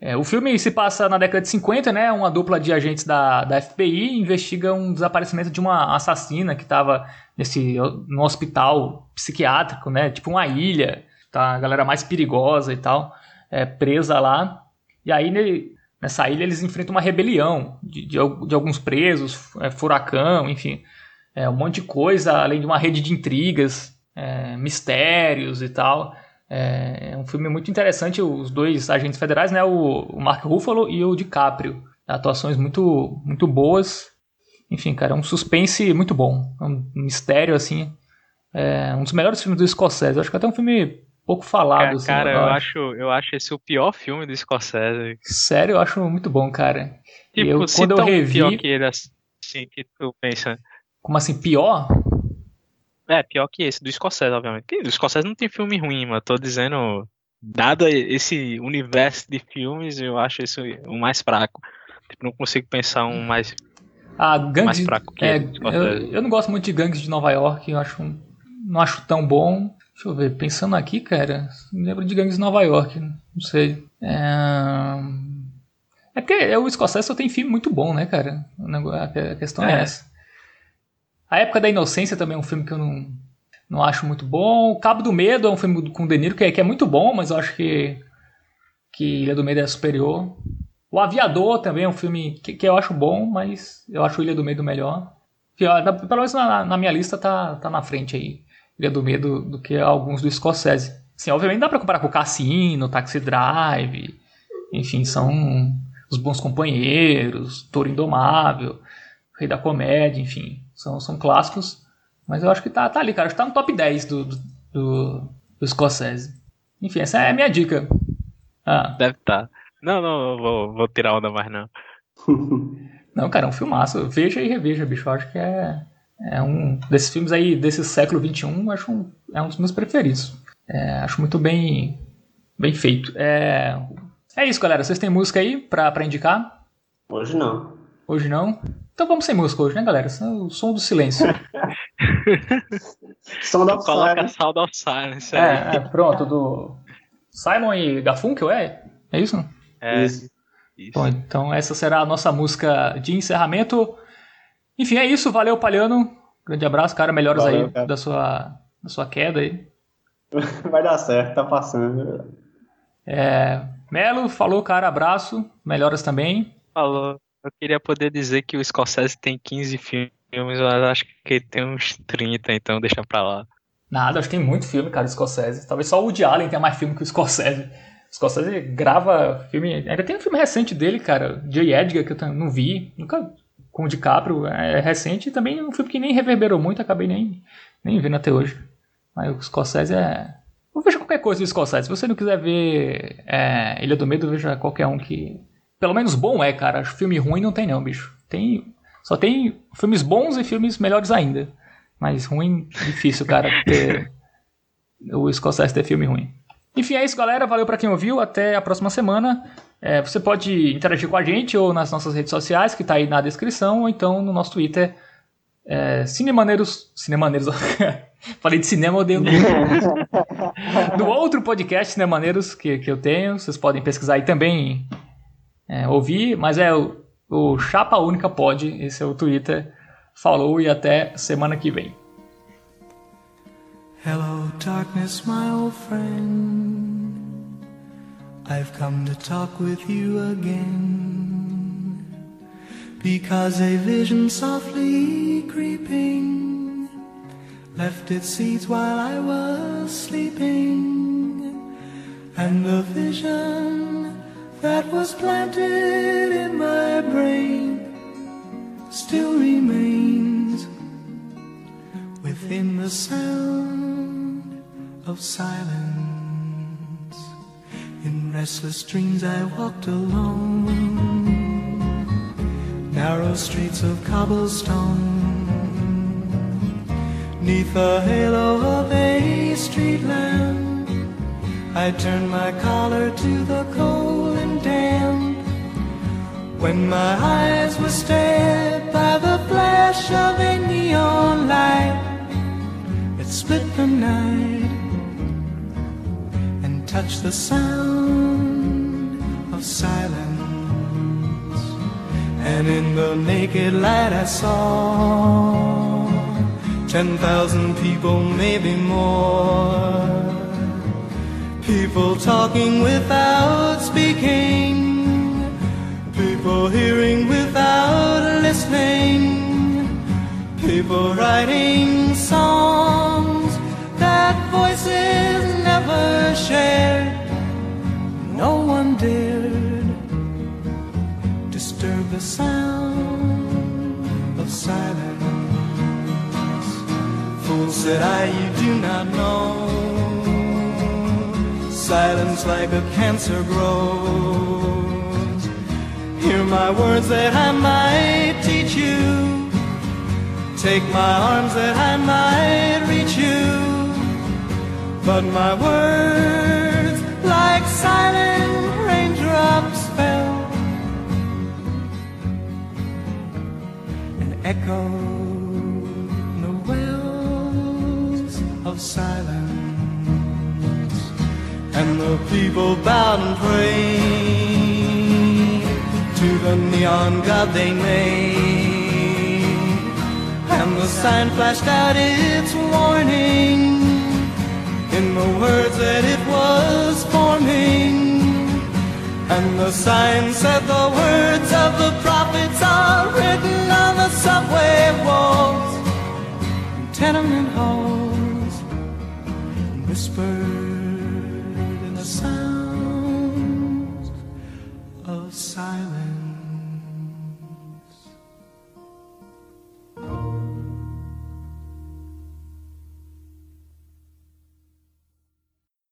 É, o filme se passa na década de 50, né? Uma dupla de agentes da, da FBI investiga um desaparecimento de uma assassina que estava nesse no hospital psiquiátrico, né? Tipo uma ilha, tá? A galera mais perigosa e tal, é, presa lá. E aí nessa ilha eles enfrentam uma rebelião de, de, de alguns presos, é, furacão, enfim, é, um monte de coisa, além de uma rede de intrigas, é, mistérios e tal. É, é um filme muito interessante, os dois agentes federais, né, o, o Mark Ruffalo e o DiCaprio. Atuações muito, muito boas. Enfim, cara, é um suspense muito bom. É um mistério, assim. É um dos melhores filmes do Scorsese. Eu acho que até um filme pouco falado. É, assim, cara, eu, acho, eu acho esse o pior filme do Scorsese. Sério, eu acho muito bom, cara. Tipo, eu, quando eu revi... pior que ele, assim, que tu pensa... Como assim, pior? É, pior que esse, do Scorsese, obviamente. Do Scorsese não tem filme ruim, mas tô dizendo, dado esse universo de filmes, eu acho esse o mais fraco. Tipo, não consigo pensar um mais, ah, gangue, mais fraco que é, eu, eu, não gosto muito de Gangues de Nova York, eu acho, não acho tão bom. Deixa eu ver, pensando aqui, cara, me lembro de Gangues de Nova York, não sei. É... É porque o Scorsese só tem filme muito bom, né, cara? A questão é, é essa. A Época da Inocência também é um filme que eu não, não acho muito bom. O Cabo do Medo é um filme com o De Niro que é, que é muito bom, mas eu acho que, que Ilha do Medo é superior. O Aviador também é um filme que, que eu acho bom, mas eu acho Ilha do Medo melhor. Pelo menos na, na, minha lista tá, tá na frente aí, Ilha do Medo, do que alguns do Scorsese. Sim, obviamente dá pra comparar com o Cassino, Taxi Drive, enfim, são os bons companheiros, Toro Indomável, Rei da Comédia, enfim. São, são clássicos. Mas eu acho que tá, tá ali, cara. Acho que tá no top 10 do, do, do, do Scorsese. Enfim, essa é a minha dica. Ah. Deve estar. Tá. Não, não, vou, vou tirar onda mais não. Não, cara, é um filmaço. Veja e reveja, bicho. Eu acho que é, é um desses filmes aí desse século XXI, acho um, é um dos meus preferidos. É, acho muito bem, bem feito. É, é isso, galera. Vocês têm música aí pra, pra indicar? Hoje não. Hoje não? Então vamos sem música hoje, né, galera? O som do silêncio. som da Coloca Sound of Silence. É, é, pronto, do Simon e Garfunkel, é? É isso? É. Isso. Isso. Bom, então essa será a nossa música de encerramento. Enfim, é isso. Valeu, Palhano. Grande abraço, cara. Melhoras Valeu, aí cara. Da, sua, da sua queda aí. Vai dar certo, tá passando. É, Melo, falou, cara. Abraço. Melhoras também. Falou. Eu queria poder dizer que o Scorsese tem 15 filmes, mas acho que ele tem uns 30, então deixa pra lá. Nada, acho que tem muito filme, cara, o Scorsese. Talvez só o Woody Allen tenha mais filme que o Scorsese. Scorsese grava filme. Ainda tem um filme recente dele, cara, J. Edgar, que eu não vi. Nunca. Com o DiCaprio, é recente e também um filme que nem reverberou muito, acabei nem, nem vendo até hoje. Mas o Scorsese é. Eu vejo qualquer coisa do Scorsese. Se você não quiser ver é, Ilha do Medo, veja qualquer um que. Pelo menos bom é, cara. Filme ruim não tem, não, bicho. Tem. Só tem filmes bons e filmes melhores ainda. Mas ruim, difícil, cara, ter. o Scorsese ter filme ruim. Enfim, é isso, galera. Valeu para quem ouviu. Até a próxima semana. É, você pode interagir com a gente ou nas nossas redes sociais, que está aí na descrição, ou então no nosso Twitter. É, Cinemaneiros. Cinemaneiros. Falei de cinema, eu dei no, no outro podcast Cinemaneiros que, que eu tenho. Vocês podem pesquisar aí também, é, ouvir. Mas é o, o Chapa Única Pod. Esse é o Twitter. Falou e até semana que vem. Hello, darkness, my old friend. I've come to talk with you again. Because a vision softly creeping left its seeds while I was sleeping. And the vision that was planted in my brain still remains within the sound of silence. In restless dreams I walked alone, narrow streets of cobblestone. Neath the halo of a street lamp, I turned my collar to the cold. When my eyes were stared by the flash of a neon light, it split the night And touched the sound of silence. And in the naked light I saw ten thousand people, maybe more. People talking without speaking, people hearing without listening, people writing songs that voices never shared. No one dared disturb the sound of silence. Fool said I, you do not know. Silence like a cancer grows. Hear my words that I might teach you. Take my arms that I might reach you. But my words, like silent raindrops, fell and echoed in the wells of silence. And the people bowed and prayed to the neon god they made. And the sign flashed out its warning in the words that it was forming. And the sign said the words of the prophets are written on the subway walls, tenement halls,